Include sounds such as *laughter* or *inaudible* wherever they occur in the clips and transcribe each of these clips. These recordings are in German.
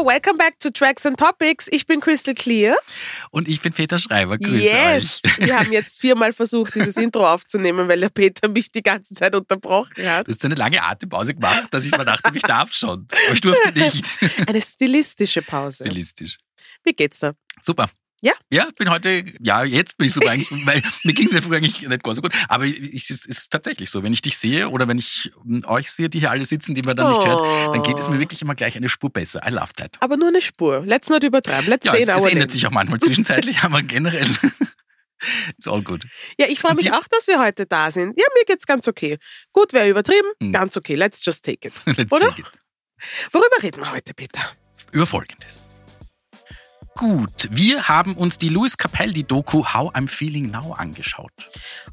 Hallo, welcome back to Tracks and Topics. Ich bin Crystal Clear. Und ich bin Peter Schreiber. Grüß yes! euch. *laughs* Wir haben jetzt viermal versucht, dieses Intro aufzunehmen, weil der Peter mich die ganze Zeit unterbrochen hat. Du hast so eine lange Atempause gemacht, dass ich mir dachte, ich darf schon. Aber ich durfte nicht. Eine stilistische Pause. Stilistisch. Wie geht's da? Super. Ja? Ja, bin heute, ja, jetzt bin ich super eigentlich, *laughs* weil mir ging es ja früher eigentlich nicht so gut. Aber ich, es ist tatsächlich so, wenn ich dich sehe oder wenn ich ähm, euch sehe, die hier alle sitzen, die man dann nicht hört, dann geht es mir Oh. wirklich immer gleich eine Spur besser. I love that. Aber nur eine Spur. Let's not übertreiben. Let's Ja, stay es, in es our ändert sich auch manchmal zwischenzeitlich, *laughs* *laughs* aber generell ist all good. Ja, ich freue mich auch, dass wir heute da sind. Ja, mir geht's ganz okay. Gut wäre übertrieben, Hm. ganz okay. Let's just take it. Let's Oder? take it. Worüber reden wir heute, Peter? über Folgendes. Gut, wir haben uns die Louis Capaldi-Doku How I'm Feeling Now angeschaut.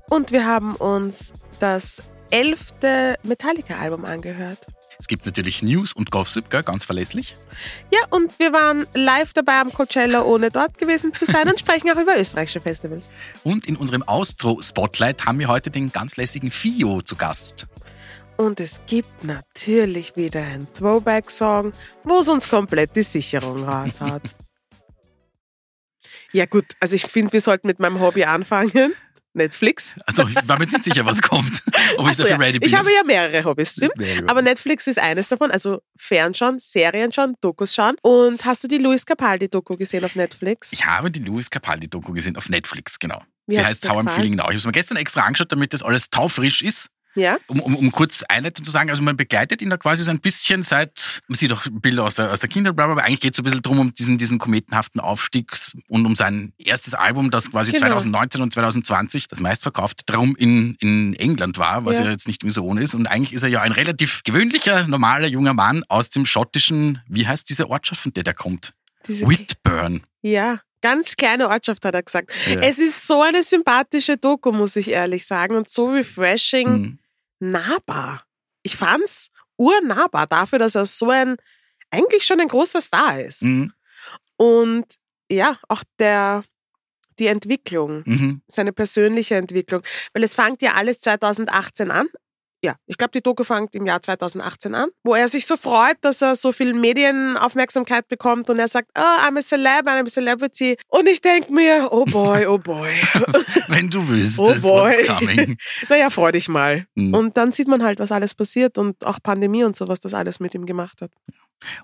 Und wir haben uns das elfte Metallica-Album angehört. Es gibt natürlich News und Gossip, gell, ganz verlässlich. Ja, und wir waren live dabei am Coachella, ohne dort gewesen zu sein und sprechen auch über österreichische Festivals. Und in unserem Austro-Spotlight haben wir heute den ganz lässigen Fio zu Gast. Und es gibt natürlich wieder einen Throwback-Song, wo es uns komplett die Sicherung raushaut. *laughs* ja gut, also ich finde, wir sollten mit meinem Hobby anfangen. Netflix. Also ich war mir jetzt nicht sicher, was kommt, ob ich so, dafür ja. ready bin. Ich habe ja mehrere Hobbys, stimmt? Mehrere. Aber Netflix ist eines davon, also Fernschauen, Serien schauen, Dokus schauen. Und hast du die Luis Capaldi-Doku gesehen auf Netflix? ich habe die Louis Capaldi-Doku gesehen auf Netflix, genau. Wie Sie heißt How I'm? Feeling Now. Ich habe es mir gestern extra angeschaut, damit das alles taufrisch ist. Ja? Um, um, um kurz einleitend zu sagen, also man begleitet ihn da quasi so ein bisschen seit, man sieht auch Bilder aus der, aus der Kindheit, aber eigentlich geht es so ein bisschen drum um diesen, diesen kometenhaften Aufstieg und um sein erstes Album, das quasi Genau. 2019 und 2020 das meistverkaufte Drum in, in England war, was Ja. ja, jetzt nicht so ohne ist. Und eigentlich ist er ja ein relativ gewöhnlicher, normaler junger Mann aus dem schottischen, wie heißt diese Ortschaft, von der der kommt? Diese Whitburn. Ja, ganz kleine Ortschaft hat er gesagt. Ja. Es ist so eine sympathische Doku, muss ich ehrlich sagen, und so refreshing Mhm. Nahbar. Ich fand's urnahbar dafür, dass er so ein, eigentlich schon ein großer Star ist. Mhm. Und ja, auch der, die Entwicklung, Mhm. seine persönliche Entwicklung. Weil es fängt ja alles 2018 an. Ja, ich glaube, die Doku fängt im Jahr 2018 an, wo er sich so freut, dass er so viel Medienaufmerksamkeit bekommt und er sagt, oh, I'm a celeb, I'm a celebrity. Und ich denke mir, oh boy, oh boy. *laughs* Wenn du wüsstest, Oh boy. coming. *laughs* naja, freu dich mal. Mhm. Und dann sieht man halt, was alles passiert und auch Pandemie und so, was das alles mit ihm gemacht hat.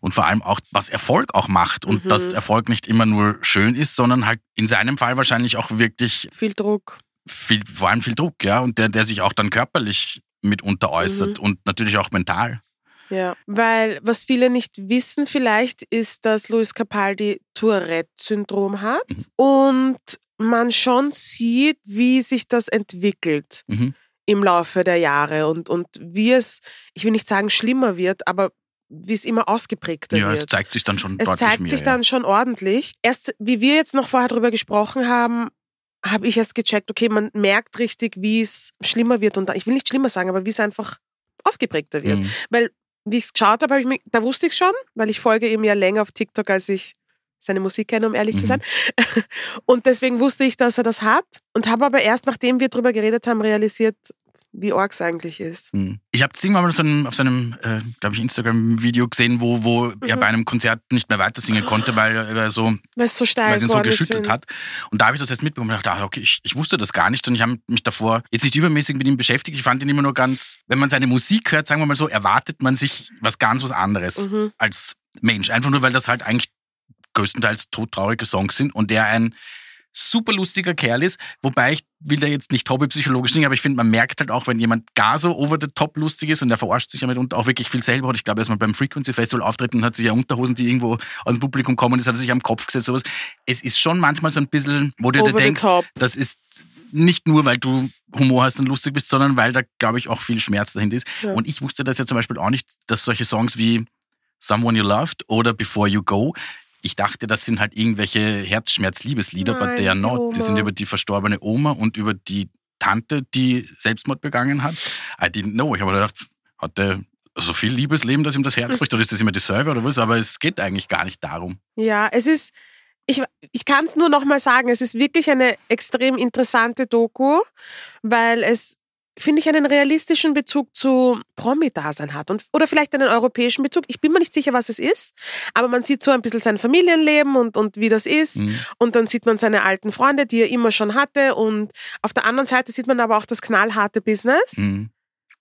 und vor allem auch, was Erfolg auch macht und Mhm. dass Erfolg nicht immer nur schön ist, sondern halt in seinem Fall wahrscheinlich auch wirklich Viel Druck. viel, vor allem viel Druck, ja, und der, der sich auch dann körperlich mitunter äußert Mhm. und natürlich auch mental. Ja, weil was viele nicht wissen vielleicht, ist, dass Luis Capaldi Tourette-Syndrom hat Mhm. und man schon sieht, wie sich das entwickelt Mhm. im Laufe der Jahre und, und wie es, ich will nicht sagen schlimmer wird, aber wie es immer ausgeprägter Ja, wird. es zeigt sich dann schon Es deutlich zeigt mehr. sich ja. dann schon ordentlich. Erst, wie wir jetzt noch vorher drüber gesprochen haben, habe ich erst gecheckt, okay, man merkt richtig, wie es schlimmer wird. Und ich will nicht schlimmer sagen, aber wie es einfach ausgeprägter wird. Mhm. Weil, wie ich es geschaut habe, habe ich mich, da wusste ich schon, weil ich folge ihm ja länger auf TikTok, als ich seine Musik kenne, um ehrlich zu Mhm. sein. *laughs* Und deswegen wusste ich, dass er das hat. Und habe aber erst, nachdem wir drüber geredet haben, realisiert, wie es eigentlich ist. Mhm. Ich habe irgendwann mal auf seinem, auf seinem äh, glaube ich, Instagram-Video gesehen, wo, wo er Mhm. bei einem Konzert nicht mehr weiter singen konnte, weil er er so Weil es so steil weil es ihn so geschüttelt hat. Und da habe ich das erst mitbekommen und dachte, ah, okay, ich, ich wusste das gar nicht und ich habe mich davor jetzt nicht übermäßig mit ihm beschäftigt. Ich fand ihn immer nur ganz, wenn man seine Musik hört, sagen wir mal so, erwartet man sich was ganz was anderes Mhm. als Mensch. Einfach nur, weil das halt eigentlich größtenteils todtraurige Songs sind und der ein super lustiger Kerl ist, wobei ich will da jetzt nicht hobbypsychologisch dingen, aber ich finde, man merkt halt auch, wenn jemand gar so over the top lustig ist und der verarscht sich damit und auch wirklich viel selber hat. Ich glaube, er ist mal beim Frequency Festival auftreten und hat sich ja Unterhosen, die irgendwo aus dem Publikum kommen, das hat er sich am Kopf gesetzt, sowas. Es ist schon manchmal so ein bisschen, wo du dir Over denkst, top. das ist nicht nur, weil du Humor hast und lustig bist, sondern weil da, glaube ich, auch viel Schmerz dahinter ist. Ja. Und ich wusste das ja zum Beispiel auch nicht, dass solche Songs wie Someone You Loved oder Before You Go, ich dachte, das sind halt irgendwelche Herzschmerz-Liebeslieder, but Nein, they are die not. Die sind über die verstorbene Oma und über die Tante, die Selbstmord begangen hat. I didn't know. Ich habe gedacht, hat der so viel Liebesleben, dass ihm das Herz *laughs* bricht, oder ist das immer dasselbe oder was? Aber es geht eigentlich gar nicht darum. Ja, es ist, ich, ich kann es nur noch mal sagen, es ist wirklich eine extrem interessante Doku, weil es finde ich, einen realistischen Bezug zu Promi-Dasein hat und, oder vielleicht einen europäischen Bezug. Ich bin mir nicht sicher, was es ist, aber man sieht so ein bisschen sein Familienleben und, und wie das ist. Mhm. Und dann sieht man seine alten Freunde, die er immer schon hatte. Und auf der anderen Seite sieht man aber auch das knallharte Business. Mhm.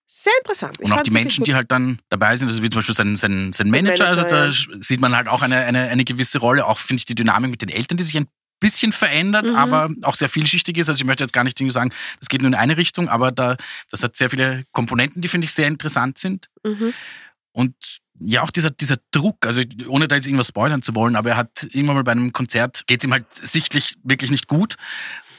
Sehr interessant. Ich Und auch die Menschen, die halt dann dabei sind, also wie zum Beispiel sein, sein, sein Manager, Manager, also da ja. sieht man halt auch eine, eine, eine gewisse Rolle. Auch finde ich die Dynamik mit den Eltern, die sich ein bisschen verändert, Mhm. aber auch sehr vielschichtig ist. Also ich möchte jetzt gar nicht sagen, das geht nur in eine Richtung, aber da, das hat sehr viele Komponenten, die finde ich sehr interessant sind. Mhm. Und ja, auch dieser, dieser Druck, also ohne da jetzt irgendwas spoilern zu wollen, aber er hat irgendwann mal bei einem Konzert, geht ihm halt sichtlich wirklich nicht gut.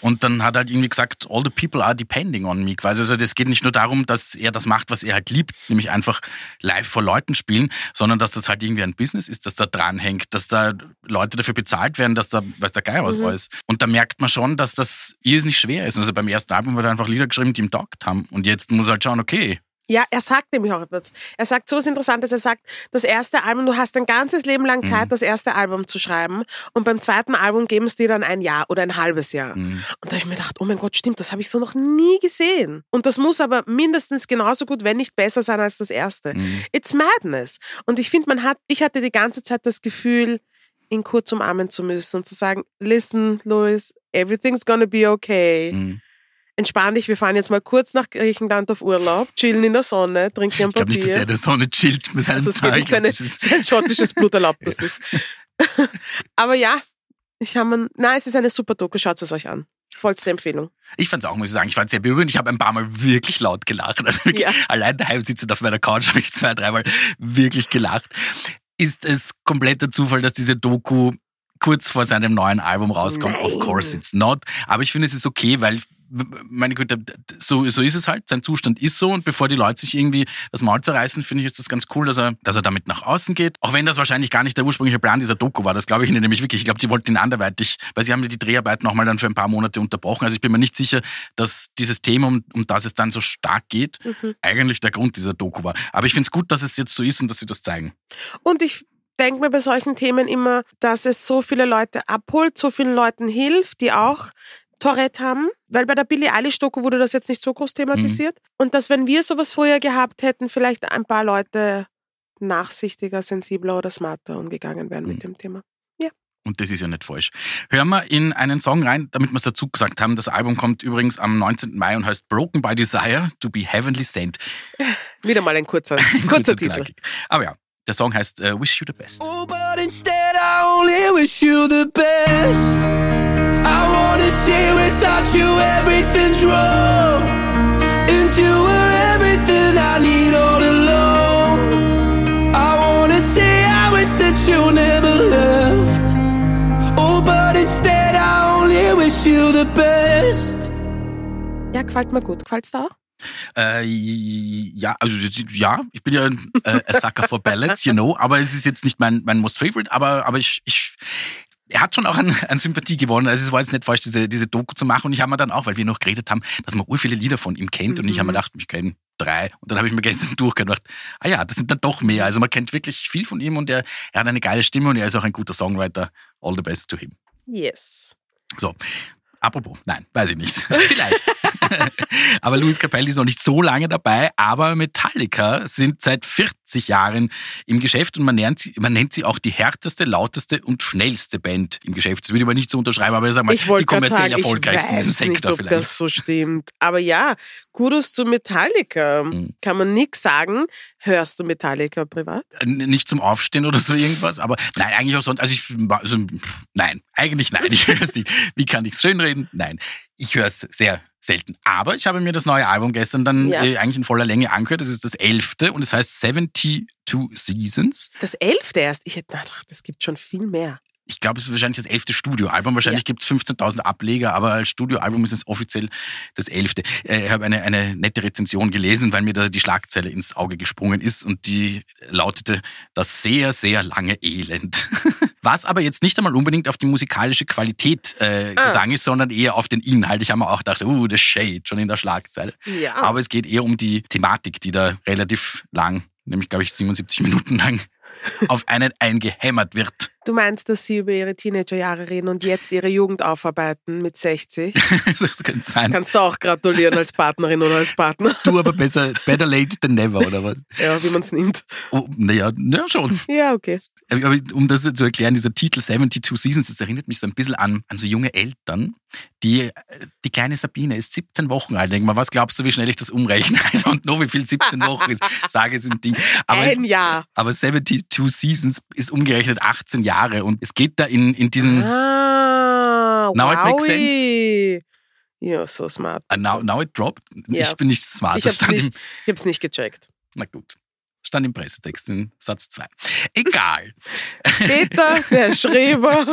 Und dann hat er halt irgendwie gesagt, all the people are depending on me. Quasi. Also das geht nicht nur darum, dass er das macht, was er halt liebt, nämlich einfach live vor Leuten spielen, sondern dass das halt irgendwie ein Business ist, das da dranhängt, dass da Leute dafür bezahlt werden, dass da, weiß der Geier was Mhm. ist. Und da merkt man schon, dass das irrsinnig schwer ist. Also beim ersten Album hat er einfach Lieder geschrieben, die ihm taugt haben. Und jetzt muss er halt schauen, okay, Ja, er sagt nämlich auch etwas. Er sagt so was Interessantes. Er sagt, das erste Album, du hast ein ganzes Leben lang Zeit, das erste Album zu schreiben. Und beim zweiten Album geben es dir dann ein Jahr oder ein halbes Jahr. Und da habe ich mir gedacht, oh mein Gott, stimmt, das habe ich so noch nie gesehen. Und das muss aber mindestens genauso gut, wenn nicht besser sein als das erste. It's madness. Und ich finde, man hat, ich hatte die ganze Zeit das Gefühl, ihn kurz umarmen zu müssen und zu sagen, listen, Louis, everything's gonna be okay. Entspann dich, wir fahren jetzt mal kurz nach Griechenland auf Urlaub, chillen in der Sonne, trinken ein ich glaube Papier. nicht, dass er der Sonne chillt mit seinem also es Tag. seine, das ist- sein schottisches Blut erlaubt das *laughs* nicht. *laughs* Aber ja, ich habe man, nein, es ist eine super Doku, schaut es euch an. Vollste Empfehlung. Ich fand's auch, muss ich sagen, ich fand's sehr berührend. Ich habe ein paar Mal wirklich laut gelacht. Also wirklich, Ja. allein daheim sitzend auf meiner Couch habe ich zwei, dreimal wirklich gelacht. Ist es kompletter Zufall, dass diese Doku kurz vor seinem neuen Album rauskommt? Nein. Of course it's not. Aber ich finde, es ist okay, weil meine Güte, so, so ist es halt, sein Zustand ist so und bevor die Leute sich irgendwie das Maul zerreißen, finde ich, ist das ganz cool, dass er, dass er damit nach außen geht. Auch wenn das wahrscheinlich gar nicht der ursprüngliche Plan dieser Doku war, das glaube ich Ihnen nämlich wirklich. Ich glaube, die wollten ihn anderweitig, weil sie haben ja die Dreharbeiten nochmal dann für ein paar Monate unterbrochen. Also ich bin mir nicht sicher, dass dieses Thema, um, um das es dann so stark geht, eigentlich der Grund dieser Doku war. Aber ich finde es gut, dass es jetzt so ist und dass sie das zeigen. Und ich denke mir bei solchen Themen immer, dass es so viele Leute abholt, so vielen Leuten hilft, die auch Tourette haben, weil bei der Billie Eilish-Doku wurde das jetzt nicht so groß thematisiert. Und dass, wenn wir sowas früher gehabt hätten, vielleicht ein paar Leute nachsichtiger, sensibler oder smarter umgegangen wären mit dem Thema. Und das ist ja nicht falsch. Hören wir in einen Song rein, damit wir es dazu gesagt haben. Das Album kommt übrigens am 19. Mai und heißt Broken by Desire to be Heavenly Sent. *laughs* Wieder mal ein kurzer, *laughs* Kurz kurzer und Titel. Aber ja, der Song heißt äh, Wish You the Best. Oh, but instead I only wish you the best. I wanna say without you everything's wrong. And you were everything I need all along. I wanna say I wish that you never left. Oh, but instead I only wish you the best. Ja, gefällt mir gut. Gefällt's da auch? Äh, ja, also ja, ich bin ja ein äh, a sucker for ballads, you know, aber es ist jetzt nicht mein, mein most favorite, aber, aber ich, ich, er hat schon auch an, an Sympathie gewonnen. Also es war jetzt nicht falsch, diese, diese Doku zu machen. Und ich habe mir dann auch, weil wir noch geredet haben, dass man ur viele Lieder von ihm kennt. Und ich habe mir gedacht, ich kenne drei. Und dann habe ich mir *laughs* gestern durchgedacht, ah ja, das sind dann doch mehr. Also man kennt wirklich viel von ihm und er, er hat eine geile Stimme und er ist auch ein guter Songwriter. All the best to him. Yes. So. Apropos, nein, weiß ich nicht. *laughs* Vielleicht. *laughs* aber Luis Capaldi ist noch nicht so lange dabei, aber Metallica sind seit 40 Jahren im Geschäft und man nennt sie, man nennt sie auch die härteste, lauteste und schnellste Band im Geschäft. Das würde ich aber nicht so unterschreiben, aber ich sag mal, Ich die kommerziell sagen, ich erfolgreichste in diesem weiß nicht, Sektor ob vielleicht. das so stimmt. Aber ja, Kudos zu Metallica. Mhm. Kann man nix sagen. Hörst du Metallica privat? N- nicht zum Aufstehen oder so irgendwas, aber nein, eigentlich auch sonst, also ich, also, nein, eigentlich nein, ich höre es nicht. Wie kann ich es schönreden? Nein, ich höre es sehr selten. Aber ich habe mir das neue Album gestern dann Ja. äh, eigentlich in voller Länge angehört. Das ist das elfte und es heißt 72 Seasons. Das elfte erst. Ich hätte gedacht, es gibt schon viel mehr. Ich glaube, es ist wahrscheinlich das elfte Studioalbum. Wahrscheinlich gibt es 15.000 Ableger, aber als Studioalbum ist es offiziell das elfte. Äh, Ich habe eine, eine nette Rezension gelesen, weil mir da die Schlagzeile ins Auge gesprungen ist und die lautete das sehr, sehr lange Elend. *laughs* Was aber jetzt nicht einmal unbedingt auf die musikalische Qualität äh, Ah. Gesang ist, sondern eher auf den Inhalt. Ich habe mir auch gedacht, uh, das Shade, schon in der Schlagzeile. Ja. Aber es geht eher um die Thematik, die da relativ lang, nämlich glaube ich 77 Minuten lang, *laughs* auf einen eingehämmert wird. Du meinst, dass sie über ihre Teenagerjahre reden und jetzt ihre Jugend aufarbeiten mit 60? *laughs* das könnte sein. Kannst du auch gratulieren als Partnerin oder als Partner. Du aber besser, better late than never, oder was? Ja, wie man es nimmt. Oh, naja, naja, schon. Ja, okay. Aber um das zu erklären, dieser Titel 72 Seasons, das erinnert mich so ein bisschen an, an so junge Eltern. Die, die kleine Sabine ist 17 Wochen alt. Denk mal, was glaubst du, wie schnell ich das umrechne? *laughs* Don't know, wie viel 17 Wochen ist. Sage jetzt ein Ding. Aber, Ein Jahr. aber 72 Seasons ist umgerechnet 18 Jahre und es geht da in, in diesen Ah, Now it makes wowie. Ja, so smart. Ah, now, now it dropped. Ja. Ich bin nicht smart. Ich hab's, stand nicht, nicht gecheckt. na gut. Stand im Pressetext in Satz 2. Egal. Peter, der *laughs* Schreiber,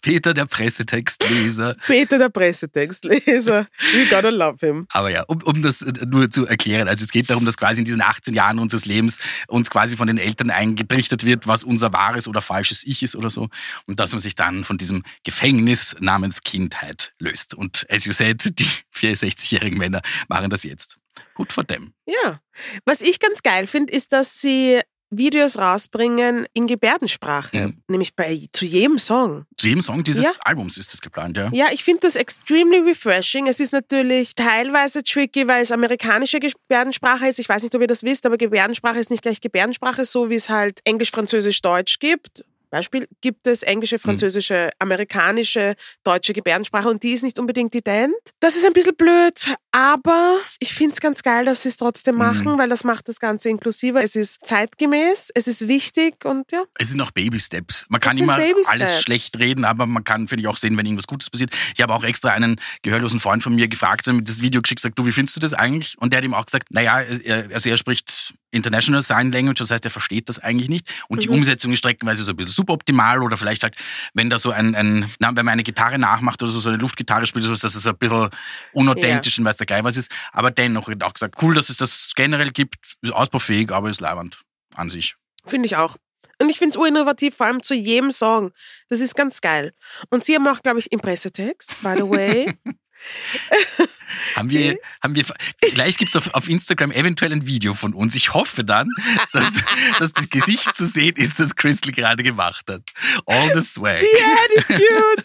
Peter, der Pressetextleser. Peter, der Pressetextleser. We gotta love him. Aber ja, um, um das nur zu erklären, also es geht darum, dass quasi in diesen 18 Jahren unseres Lebens uns quasi von den Eltern eingetrichtert wird, was unser wahres oder falsches Ich ist oder so. Und dass man sich dann von diesem Gefängnis namens Kindheit löst. Und as you said, die 64-jährigen Männer machen das jetzt. Gut vor dem. Ja. Was ich ganz geil finde, ist, dass sie Videos rausbringen in Gebärdensprache. Ja. Nämlich bei zu jedem Song. Zu jedem Song dieses Ja. Albums ist das geplant, ja. Ja, ich finde das extremely refreshing. Es ist natürlich teilweise tricky, weil es amerikanische Gebärdensprache ist. Ich weiß nicht, ob ihr das wisst, aber Gebärdensprache ist nicht gleich Gebärdensprache, so wie es halt Englisch, Französisch, Deutsch gibt. Beispiel gibt es englische, französische, amerikanische, deutsche Gebärdensprache und die ist nicht unbedingt ident. Das ist ein bisschen blöd, aber ich finde es ganz geil, dass sie es trotzdem machen, weil das macht das Ganze inklusiver. Es ist zeitgemäß, es ist wichtig und ja. Es sind noch Baby-Steps. Man kann immer alles schlecht reden, aber man kann, finde ich, auch sehen, wenn irgendwas Gutes passiert. Ich habe auch extra einen gehörlosen Freund von mir gefragt, der mir das Video geschickt gesagt, du, wie findest du das eigentlich? Und der hat ihm auch gesagt, naja, er, also er spricht International Sign Language, das heißt, er versteht das eigentlich nicht. Und die Umsetzung ist streckenweise so ein bisschen suboptimal oder vielleicht halt, wenn da so ein, ein na, wenn man eine Gitarre nachmacht oder so, so eine Luftgitarre spielt, so ist das ein bisschen unauthentisch und weiß der Geil was ist. Aber dennoch er auch gesagt, cool, dass es das generell gibt, ist ausbaufähig, aber ist leibend an sich. Finde ich auch. Und ich finde es urinnovativ, vor allem zu jedem Song. Das ist ganz geil. Und sie haben auch, glaube ich, im Pressetext, by the way. *laughs* *laughs* Haben wir, haben wir, vielleicht gibt's auf, auf Instagram eventuell ein Video von uns. Ich hoffe dann, dass, *laughs* dass das Gesicht zu sehen ist, das Crystal gerade gemacht hat. All the swag. Die Attitude!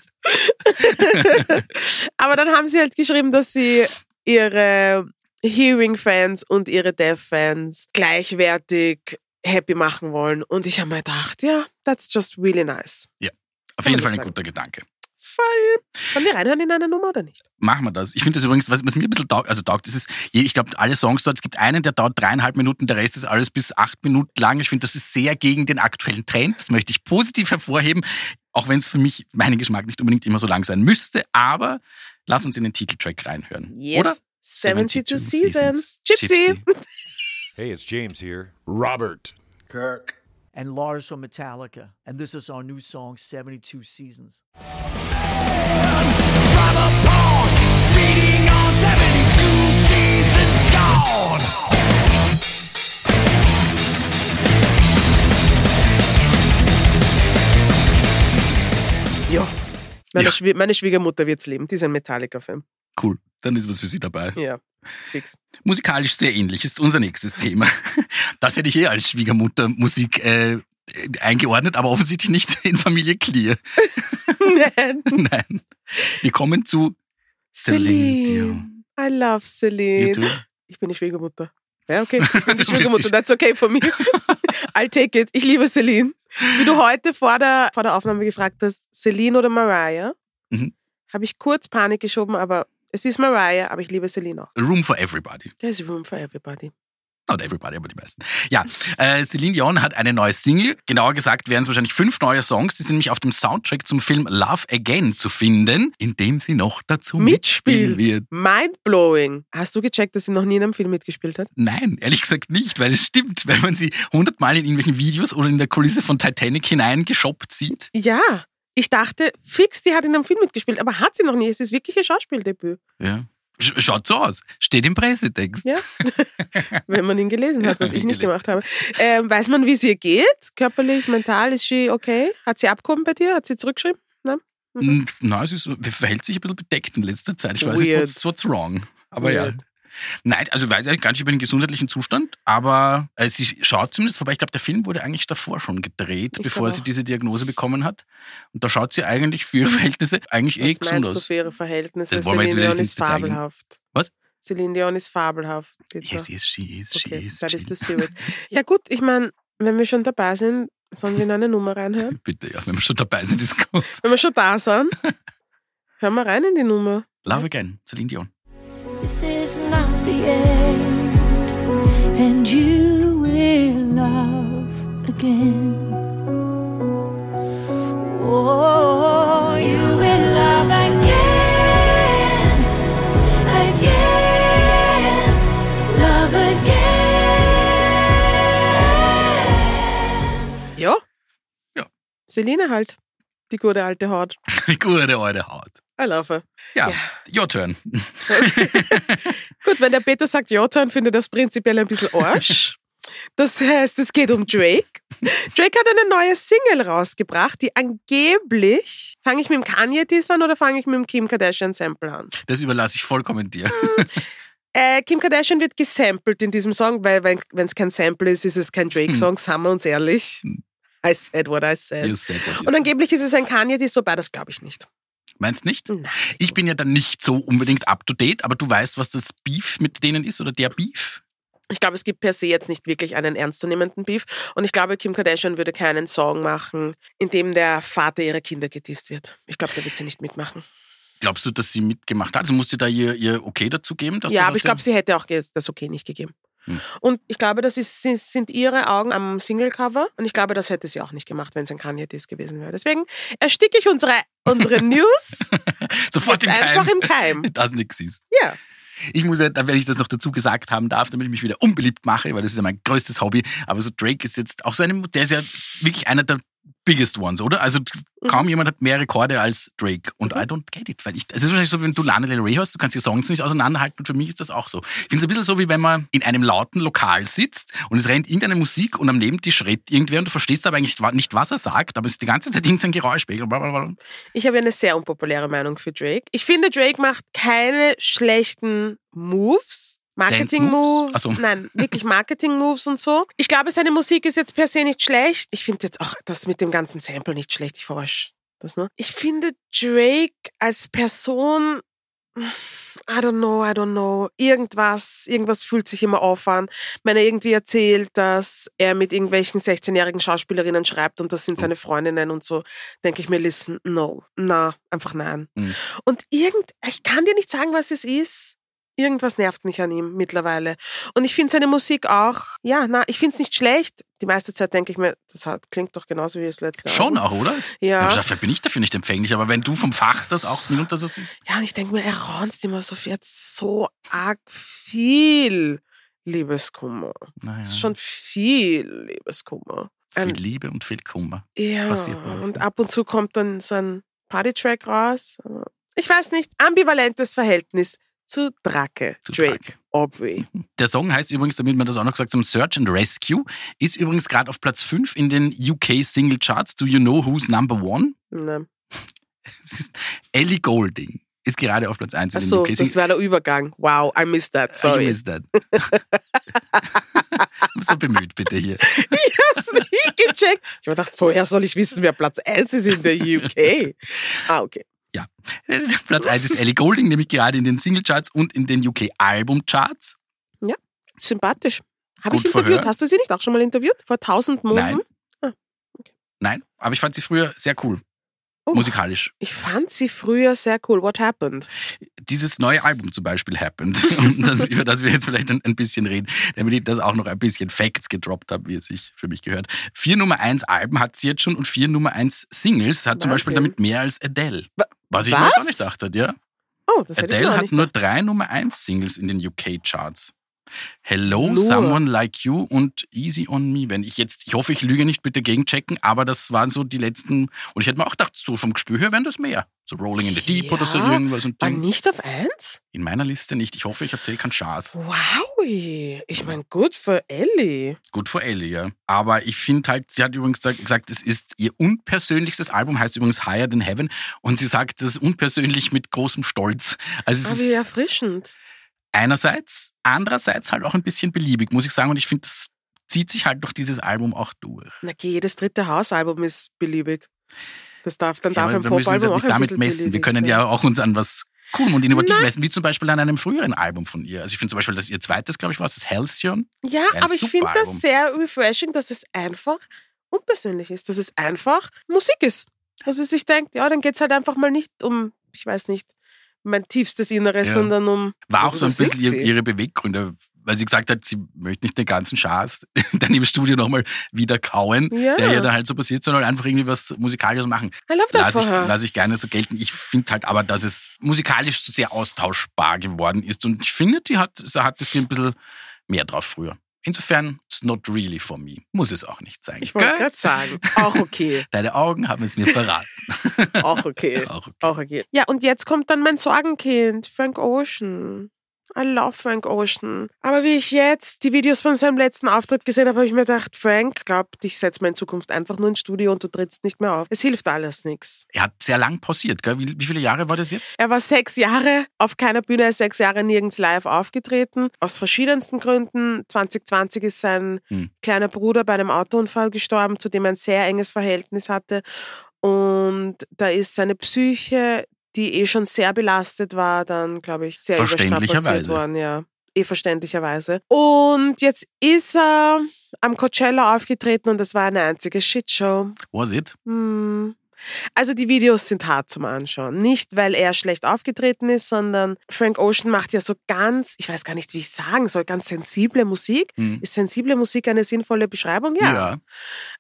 Aber dann haben sie halt geschrieben, dass sie ihre Hearing-Fans und ihre Deaf-Fans gleichwertig happy machen wollen. Und ich habe mir gedacht, ja, that's just really nice. Auf Kann jeden Fall ein sagen. guter Gedanke. Voll. Sollen wir reinhören in eine Nummer oder nicht? Machen wir das. Ich finde das übrigens, was, was mir ein bisschen taugt, also taugt, das ist, ich glaube, alle Songs dort, es gibt einen, der dauert dreieinhalb Minuten, der Rest ist alles bis acht Minuten lang. Ich finde, das ist sehr gegen den aktuellen Trend. Das möchte ich positiv hervorheben, auch wenn es für mich, meinen Geschmack nicht unbedingt immer so lang sein müsste. Aber lass uns in den Titeltrack reinhören. Oder? 72 72 Seasons. Gypsy. *laughs* Hey, it's James here. Robert. Kirk. and Lars from Metallica. And this is our new song, 72 Seasons. Ja. Meine, Ja. Schwie meine Schwiegermutter wird's lieben. Die ist ein Metallica-Fan. Cool. Dann ist was für Sie dabei. Ja, fix. Musikalisch sehr ähnlich ist unser nächstes Thema. *laughs* Das hätte ich eh als Schwiegermutter-Musik äh, eingeordnet, aber offensichtlich nicht *laughs* in Familie Clear. *laughs* Nein. Nein. Wir kommen zu Celine Celine. I love You Celine. Ich bin die Schwiegermutter. Ja, okay. Ich bin die Schwiegermutter. That's okay for me. I'll take it. Ich liebe Celine. Wie du heute vor der, vor der Aufnahme gefragt hast, Celine oder Mariah, Mhm. habe ich kurz Panik geschoben, aber es ist Mariah, aber ich liebe Celine auch. Room for Everybody. There's room for everybody. Not everybody, aber die meisten. Ja, äh, Celine Dion hat eine neue Single. Genauer gesagt wären es wahrscheinlich fünf neue Songs. Die sind nämlich auf dem Soundtrack zum Film Love Again zu finden, in dem sie noch dazu mitspielen wird. Mitspielt. Mindblowing. Hast du gecheckt, dass sie noch nie in einem Film mitgespielt hat? Nein, ehrlich gesagt nicht, weil es stimmt, wenn man sie hundertmal in irgendwelchen Videos oder in der Kulisse von Titanic hineingeshoppt sieht. Ja. Ich dachte, fix, die hat in einem Film mitgespielt, aber hat sie noch nie. Es ist wirklich ihr Schauspieldebüt. Ja. Sch- Schaut so aus. Steht im Pressetext. Ja. *laughs* Wenn man ihn gelesen hat, was ich nicht gemacht habe. Ähm, weiß man, wie es ihr geht? Körperlich, mental, ist sie okay? Hat sie abgehoben bei dir? Hat sie zurückgeschrieben? Nein? Mm, Na, es ist, verhält sich ein bisschen bedeckt in letzter Zeit. Ich weiß Weird. nicht, what's, what's wrong. Aber ja. Nein, also ich weiß eigentlich gar nicht über den gesundheitlichen Zustand, aber äh, sie schaut zumindest vorbei. Ich glaube, der Film wurde eigentlich davor schon gedreht, Ich bevor sie auch. diese Diagnose bekommen hat. Und da schaut sie eigentlich für ihre *laughs* Verhältnisse eigentlich eh Was gesund meinst du aus. für ihre Verhältnisse? Das Celine Dion ist fabelhaft. Was? Celine Dion ist fabelhaft. Bitte. Yes, yes, she is, she okay, is. that is the spirit. *laughs* ja gut, ich meine, wenn wir schon dabei sind, sollen wir in eine Nummer reinhören? *laughs* Bitte, ja, wenn wir schon dabei sind, ist gut. Wenn wir schon da sind, hören wir rein in die Nummer. Love Again, Celine Dion. This is not the end, and you will love again. Oh, you will love again, again, love again. Ja? Ja. Celine halt. Die gute alte Haut. *laughs* Gute alte Haut. I love her. Ja, Ja. your turn. *laughs* Gut, wenn der Peter sagt ja, dann finde das prinzipiell ein bisschen Arsch. Das heißt, es geht um Drake. Drake hat eine neue Single rausgebracht, die angeblich. Fange ich mit dem Kanye-Diss an oder fange ich mit dem Kim Kardashian-Sample an? Das überlasse ich vollkommen dir. Äh, Kim Kardashian wird gesampelt in diesem Song, weil wenn es kein Sample ist, ist es kein Hm. Drake-Song, sagen wir uns ehrlich. I said what I said. Said what Und angeblich ist es ein Kanye-Diss, wobei das glaube ich nicht. Meinst nicht? Nein. Ich bin ja dann nicht so unbedingt up to date, aber du weißt, was das Beef mit denen ist oder der Beef? Ich glaube, es gibt per se jetzt nicht wirklich einen ernstzunehmenden Beef. Und ich glaube, Kim Kardashian würde keinen Song machen, in dem der Vater ihrer Kinder gedisst wird. Ich glaube, da wird sie nicht mitmachen. Glaubst du, dass sie mitgemacht hat? Also musst du da ihr, ihr Okay dazu geben? Dass ja, aber ich glaube, sie hätte auch das okay nicht gegeben. Hm. Und ich glaube, das ist, sind- ihre Augen am Singlecover. Und ich glaube, das hätte sie auch nicht gemacht, wenn es ein Kanye-Diss gewesen wäre. Deswegen ersticke ich unsere, unsere *laughs* News sofort im Keim. einfach im Keim. *laughs* dass nichts ist. Ja. Ich muss ja, wenn ich das noch dazu gesagt haben darf, damit ich mich wieder unbeliebt mache, weil das ist ja mein größtes Hobby. Aber so Drake ist jetzt auch so eine, der ist ja wirklich einer der biggest ones, oder? Also kaum Mhm. jemand hat mehr Rekorde als Drake. Und I don't get it. Weil ich, es ist wahrscheinlich so, wenn du Lana Del Rey hast, du kannst die Songs nicht auseinanderhalten und für mich ist das auch so. Ich finde es ein bisschen so, wie wenn man in einem lauten Lokal sitzt und es rennt irgendeine Musik und am Nebentisch redet irgendwer und du verstehst aber eigentlich nicht, was er sagt, aber es ist die ganze Zeit irgendein Geräusch. Blablabla. Ich habe eine sehr unpopuläre Meinung für Drake. Ich finde, Drake macht keine schlechten Moves. Marketing-Moves. Dance-Moves? Ach so. Nein, wirklich Marketing-Moves und so. Ich glaube, seine Musik ist jetzt per se nicht schlecht. Ich finde jetzt auch das mit dem ganzen Sample nicht schlecht. Ich verarsch das, ne? Ich finde Drake als Person, I don't know, I don't know. Irgendwas, irgendwas fühlt sich immer auf an. Wenn er irgendwie erzählt, dass er mit irgendwelchen 16-jährigen Schauspielerinnen schreibt und das sind seine Freundinnen und so, denke ich mir, listen, no, na, einfach nein. Mhm. Und irgend, ich kann dir nicht sagen, was es ist. Irgendwas nervt mich an ihm mittlerweile. Und ich finde seine Musik auch, ja, na, ich finde es nicht schlecht. Die meiste Zeit denke ich mir, das hat, klingt doch genauso wie das letzte Schon Album. auch, oder? Ja. Dafür bin ich dafür nicht empfänglich, aber wenn du vom Fach das auch mitunter so siehst. Ja, und ich denke mir, er raunzt immer so viel, so arg viel Liebeskummer. Naja, Das ist schon viel Liebeskummer. viel Ein, Liebe und viel Kummer. ja, und ab und zu kommt dann so ein Partytrack raus. Ich weiß nicht, ambivalentes Verhältnis zu Drake, Zu Drake, Drake. Aubrey. *laughs* Der Song heißt übrigens, damit man das auch noch gesagt haben, Search and Rescue, ist übrigens gerade auf Platz 5 in den UK Single Charts. Do you know who's number one? Ne. *laughs* Es ist Ellie Golding. Ist gerade auf Platz 1 in den UK das Single war der Übergang. Wow, I missed that, sorry. Is that? *laughs* so bemüht bitte hier. Ich hab's nicht gecheckt. Ich hab gedacht, vorher soll ich wissen, wer Platz 1 ist in der UK. Ah, okay. Ja. *laughs* Platz 1 ist Ellie Golding, nämlich gerade in den Single Charts und in den UK Album Charts. Sympathisch. Habe ich interviewt? verhört. Hast du sie nicht auch schon mal interviewt? Vor tausend Monaten? Nein. Nein, aber ich fand sie früher sehr cool. Oh, Musikalisch. Ich fand sie früher sehr cool. What happened? Dieses neue Album zum Beispiel Happened, das, über das wir jetzt vielleicht ein, ein bisschen reden, damit ich das auch noch ein bisschen Facts gedroppt habe, wie es sich für mich gehört. Vier Nummer 1 Alben hat sie jetzt schon und vier Nummer 1 Singles hat zum Beispiel Wahnsinn. damit mehr als Adele. Wa- Was ich mir was? jetzt auch nicht dachte, ja. Oh, das mir Adele hat nur drei Nummer 1 Singles in den UK Charts. Hello, Nur. Someone Like You und Easy on Me. Wenn ich jetzt, ich hoffe, ich lüge nicht, bitte gegenchecken, aber das waren so die letzten, und ich hätte mir auch gedacht, so vom Gespür her wären das mehr. So Rolling in the Deep oder so Ja, irgendwas. Und War nicht auf eins? In meiner Liste nicht. Ich hoffe, ich erzähle keinen Schaß. Wow. Ich meine, gut für Ellie. Gut vor Ellie, ja. Aber ich finde halt, sie hat übrigens gesagt, es ist ihr unpersönlichstes Album, heißt übrigens Higher Than Heaven. Und sie sagt das unpersönlich mit großem Stolz. Also es Aber wie erfrischend. Einerseits, andererseits halt auch ein bisschen beliebig, muss ich sagen. Und ich finde, das zieht sich halt durch dieses Album auch durch. Na, okay, jedes dritte Hausalbum ist beliebig. Das darf, dann Ja, darf ein Popalbum ja auch nicht damit messen. Wir können ja auch uns an was coolem und innovativ Na. messen, wie zum Beispiel an einem früheren Album von ihr. Also ich finde zum Beispiel, dass ihr zweites, glaube ich, war es, das Halcyon. Ja, aber ich finde das sehr refreshing, dass es einfach unpersönlich ist, dass es einfach Musik ist. Dass es sich denkt, ja, dann geht's halt einfach mal nicht um, ich weiß nicht, mein tiefstes Inneres, Ja. sondern um. War auch so ein bisschen ihr, ihre Beweggründe, weil sie gesagt hat, sie möchte nicht den ganzen Schaß *laughs* dann im Studio nochmal wieder kauen, Ja. der ihr da halt so passiert, sondern einfach irgendwie was Musikalisches machen. I love that Lass for ich, her. lass ich gerne so gelten. Ich finde halt aber, dass es musikalisch so sehr austauschbar geworden ist und ich finde, die hat, da hatte sie ein bisschen mehr drauf früher. Insofern, it's not really for me. Muss es auch nicht sein. Ich wollte gerade sagen, *laughs* auch okay, Deine Augen haben es mir verraten. auch okay, *laughs* Auch okay. auch okay. Ja, und jetzt kommt dann mein Sorgenkind, Frank Ocean. I love Frank Ocean. Aber wie ich jetzt die Videos von seinem letzten Auftritt gesehen habe, habe ich mir gedacht, Frank, glaub, dich setzt mal in Zukunft einfach nur ins Studio und du trittst nicht mehr auf. Es hilft alles nichts. Er hat sehr lang pausiert, gell? Wie, wie viele Jahre war das jetzt? Er war sechs Jahre auf keiner Bühne, sechs Jahre nirgends live aufgetreten. Aus verschiedensten Gründen. 2020 ist sein Hm. kleiner Bruder bei einem Autounfall gestorben, zu dem er ein sehr enges Verhältnis hatte. Und da ist seine Psyche, die eh schon sehr belastet war, dann, glaube ich, sehr überstrapaziert worden, ja. Eh verständlicherweise. Und jetzt ist er am Coachella aufgetreten und das war eine einzige Shitshow. Was it? Hm. Also die Videos sind hart zum Anschauen. Nicht, weil er schlecht aufgetreten ist, sondern Frank Ocean macht ja so ganz, ich weiß gar nicht, wie ich sagen soll, ganz sensible Musik. Hm. Ist sensible Musik eine sinnvolle Beschreibung? Ja. ja.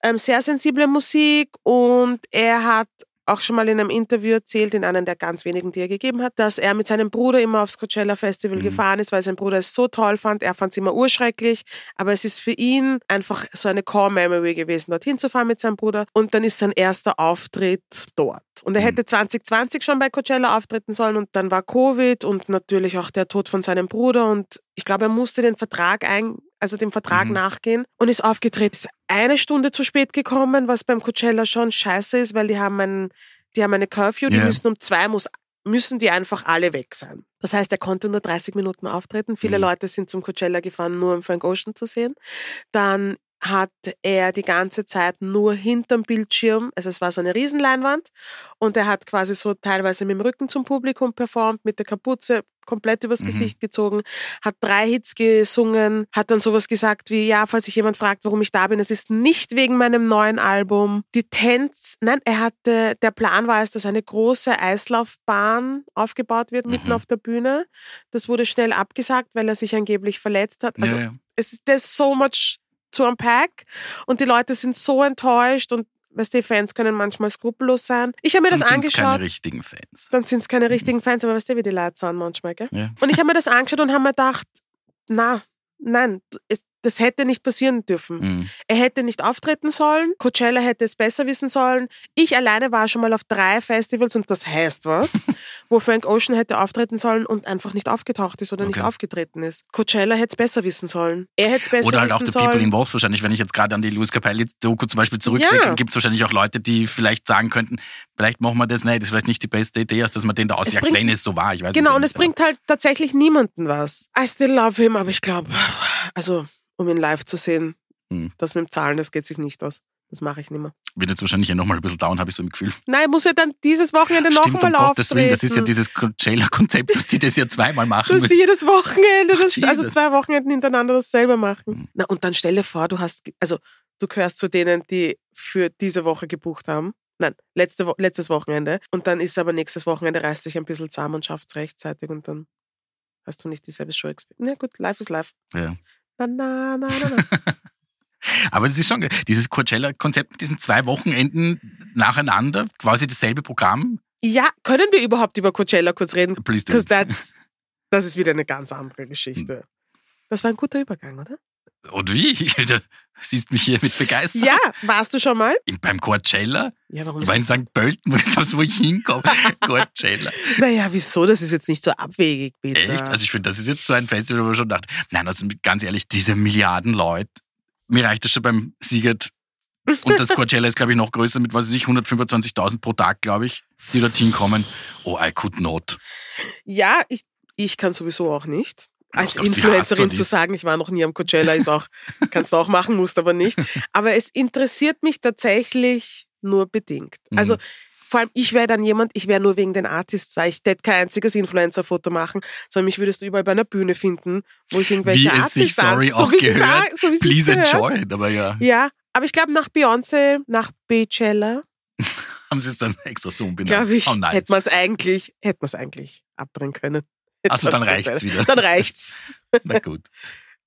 Ähm, sehr sensible Musik und er hat auch schon mal in einem Interview erzählt, in einem der ganz wenigen, die er gegeben hat, dass er mit seinem Bruder immer aufs Coachella Festival Mhm. gefahren ist, weil sein Bruder es so toll fand. Er fand es immer urschrecklich, aber es ist für ihn einfach so eine Core-Memory gewesen, dorthin zu fahren mit seinem Bruder. Und dann ist sein erster Auftritt dort. Und er Mhm. hätte 2020 schon bei Coachella auftreten sollen und dann war Covid und natürlich auch der Tod von seinem Bruder und ich glaube, er musste den Vertrag ein, also dem Vertrag Mhm. nachgehen und ist aufgetreten. Ist eine Stunde zu spät gekommen, was beim Coachella schon scheiße ist, weil die haben ein, die haben eine Curfew, die Ja. müssen um zwei muss müssen die einfach alle weg sein. Das heißt, er konnte nur 30 Minuten auftreten. Viele Mhm. Leute sind zum Coachella gefahren, nur um Frank Ocean zu sehen. Dann hat er die ganze Zeit nur hinterm Bildschirm, also es war so eine Riesenleinwand und er hat quasi so teilweise mit dem Rücken zum Publikum performt, mit der Kapuze komplett übers Mhm. Gesicht gezogen, hat drei Hits gesungen, hat dann sowas gesagt wie, ja, falls sich jemand fragt, warum ich da bin, es ist nicht wegen meinem neuen Album. Die Tents, nein, er hatte, der Plan war es, dass eine große Eislaufbahn aufgebaut wird, mitten Mhm. auf der Bühne. Das wurde schnell abgesagt, weil er sich angeblich verletzt hat. Also ja, ja. es ist so much to unpack und die Leute sind so enttäuscht und weißt du, die Fans können manchmal skrupellos sein. Ich habe mir das Dann sind's keine angeschaut. richtigen Fans. Dann sind es keine richtigen Fans, aber weißt du, wie die Leute sind manchmal, gell? Ja. Und ich habe mir das angeschaut und habe mir gedacht, na, nein, es, das hätte nicht passieren dürfen. Mhm. Er hätte nicht auftreten sollen. Coachella hätte es besser wissen sollen. Ich alleine war schon mal auf drei Festivals und das heißt was, *laughs* wo Frank Ocean hätte auftreten sollen und einfach nicht aufgetaucht ist oder nicht Okay. aufgetreten ist. Coachella hätte es besser wissen sollen. Er hätte es besser Oder halt auch wissen the people sollen. involved wahrscheinlich, wenn ich jetzt gerade an die Louis Capaldi-Doku zum Beispiel zurückdenke, Ja. gibt es wahrscheinlich auch Leute, die vielleicht sagen könnten, vielleicht machen wir das nicht, das ist vielleicht nicht die beste Idee, dass man den da ausjagt, bringt- wenn es so war. Ich weiß Genau, ja und es nicht, bringt halt tatsächlich niemanden was. I still love him, aber ich glaube, also um ihn live zu sehen, Hm. das mit dem Zahlen, das geht sich nicht aus. Das mache ich nicht mehr. Wird jetzt wahrscheinlich ja nochmal ein bisschen down, habe ich so im Gefühl. Nein, muss ja dann dieses Wochenende noch Stimmt, um Gottes Willen, das ist ja auftreten. dieses Coachella-Konzept, dass die das ja zweimal *laughs* machen Du hast müssen. jedes Wochenende, das, Ach, also zwei Wochenenden hintereinander dasselbe Mhm. machen. Na, und dann stell dir vor, du hast, also du gehörst zu denen, die für diese Woche gebucht haben. Nein, letzte Wo letztes Wochenende. Und dann ist aber nächstes Wochenende reißt sich ein bisschen zusammen und schafft es rechtzeitig und dann hast du nicht dieselbe Show experience. Na gut, life is life. Ja. Na, na, na, na. *laughs* Aber es ist schon dieses Coachella-Konzept mit diesen zwei Wochenenden nacheinander, quasi dasselbe Programm. ja, können wir überhaupt über Coachella kurz reden? Please do. That's, das ist wieder eine ganz andere Geschichte. Das war ein guter Übergang, oder? Und wie? *laughs* Du siehst mich hier mit begeistert. Ja, warst du schon mal? Beim Coachella? Ja, warum Ich war in? St. Pölten, wo ich glaubst, wo ich hinkomme. *laughs* Coachella. Naja, wieso? Das ist jetzt nicht so abwegig, bitte. Echt? Also ich finde, das ist jetzt so ein Festival, wo man schon dachte, nein, also ganz ehrlich, diese Milliarden Leute, mir reicht das schon beim Siegert. Und das Coachella ist, glaube ich, noch größer mit, was weiß ich, 125.000 pro Tag, glaube ich, die dorthin kommen. Oh, I could not. Ja, ich, ich kann sowieso auch nicht. Als Influencerin zu sagen, ich war noch nie am Coachella, ist auch, *laughs* kannst du auch machen, musst aber nicht. Aber es interessiert mich tatsächlich nur bedingt. Mhm. Also vor allem, ich wäre dann jemand, ich wäre nur wegen den Artists da. Ich hätte kein einziges Influencer-Foto machen, sondern mich würdest du überall bei einer Bühne finden, wo ich irgendwelche Wie es Artists sich, sorry, auch gehört. an- so Please enjoy it. Aber ja, Ja, aber ich glaube, nach Beyoncé, nach Beachella, *laughs* haben sie es dann extra so umbenannt. glaube ich, Oh, nice. hätte man es eigentlich, hätte man es eigentlich abdrehen können. Also dann reicht's wieder. Dann reicht's. *laughs* Na gut.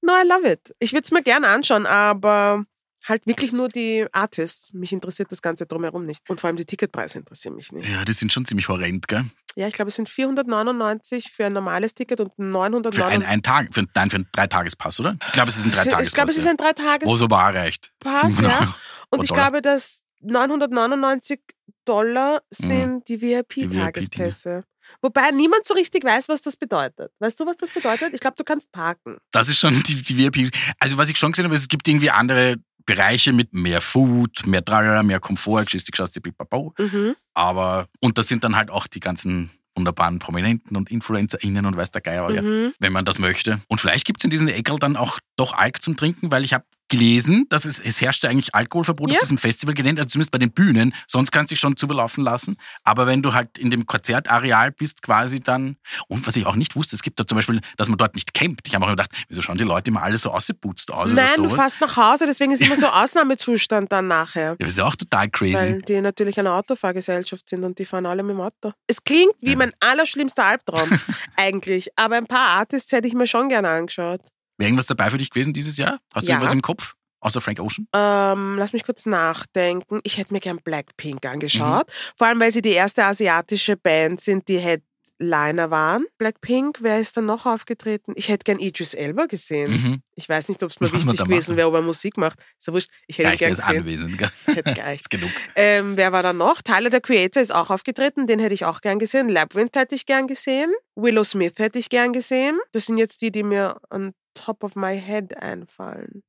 No, I love it. Ich würde es mir gerne anschauen, aber halt wirklich nur die Artists. Mich interessiert das Ganze drumherum nicht. Und vor allem die Ticketpreise interessieren mich nicht. Ja, die sind schon ziemlich horrend, gell? Ja, ich glaube, es sind 499 für ein normales Ticket und Für einen, 999 einen Tag, für, nein, für einen Dreitagespass, oder? Ich glaube, es ist ein Dreitagespass. Ich glaube, es ist ein Wo Dreitagespass. so bar reicht. ja. Und ich Dollar. glaube, dass 999 Dollar sind die Mhm. Die VIP-Tagespässe. Wobei niemand so richtig weiß, was das bedeutet. Weißt du, was das bedeutet? Ich glaube, du kannst parken. Das ist schon die, die VIP. Also was ich schon gesehen habe, es gibt irgendwie andere Bereiche mit mehr Food, mehr Tralala, mehr Komfort, Geschichte, Geschichte, Bibabau. Mhm. Aber, und da sind dann halt auch die ganzen wunderbaren Prominenten und InfluencerInnen und weiß der Geier, ja, Mhm. wenn man das möchte. Und vielleicht gibt es in diesen Eckel dann auch doch Alk zum Trinken, weil ich habe gelesen, dass es, es herrschte eigentlich Alkoholverbot Ja. auf diesem Festival genannt, also zumindest bei den Bühnen, sonst kannst du dich schon zuberlaufen lassen. Aber wenn du halt in dem Konzertareal bist, quasi dann, und was ich auch nicht wusste, es gibt da zum Beispiel, dass man dort nicht campt. Ich habe auch gedacht, wieso schauen die Leute immer alle so ausgeputzt aus Nein, du fährst nach Hause, deswegen ist immer so *laughs* Ausnahmezustand dann nachher. ja, das ist ja auch total crazy. Weil die natürlich eine Autofahrgesellschaft sind und die fahren alle mit dem Auto. Es klingt wie mein allerschlimmster Albtraum, *laughs* eigentlich. Aber ein paar Artists hätte ich mir schon gerne angeschaut. Wäre irgendwas dabei für dich gewesen dieses Jahr? Hast du Ja. irgendwas im Kopf? Außer Frank Ocean? Ähm, lass mich kurz nachdenken. Ich hätte mir gern Blackpink angeschaut. Mhm. Vor allem, weil sie die erste asiatische Band sind, die Headliner waren. Blackpink, wer ist dann noch aufgetreten? Ich hätte gern Idris Elba gesehen. Mhm. Ich weiß nicht, ob es mir Was wichtig gewesen wäre, ob er Musik macht. Ist ja wurscht. Ich hätte gern gesehen. anwesend, gell? Das *laughs* hätte gereicht. ist genug. Ähm, wer war da noch? Tyler, der Creator, ist auch aufgetreten. Den hätte ich auch gern gesehen. Labyrinth hätte ich gern gesehen. Willow Smith hätte ich gern gesehen. Das sind jetzt die, die mir on top of my head einfallen.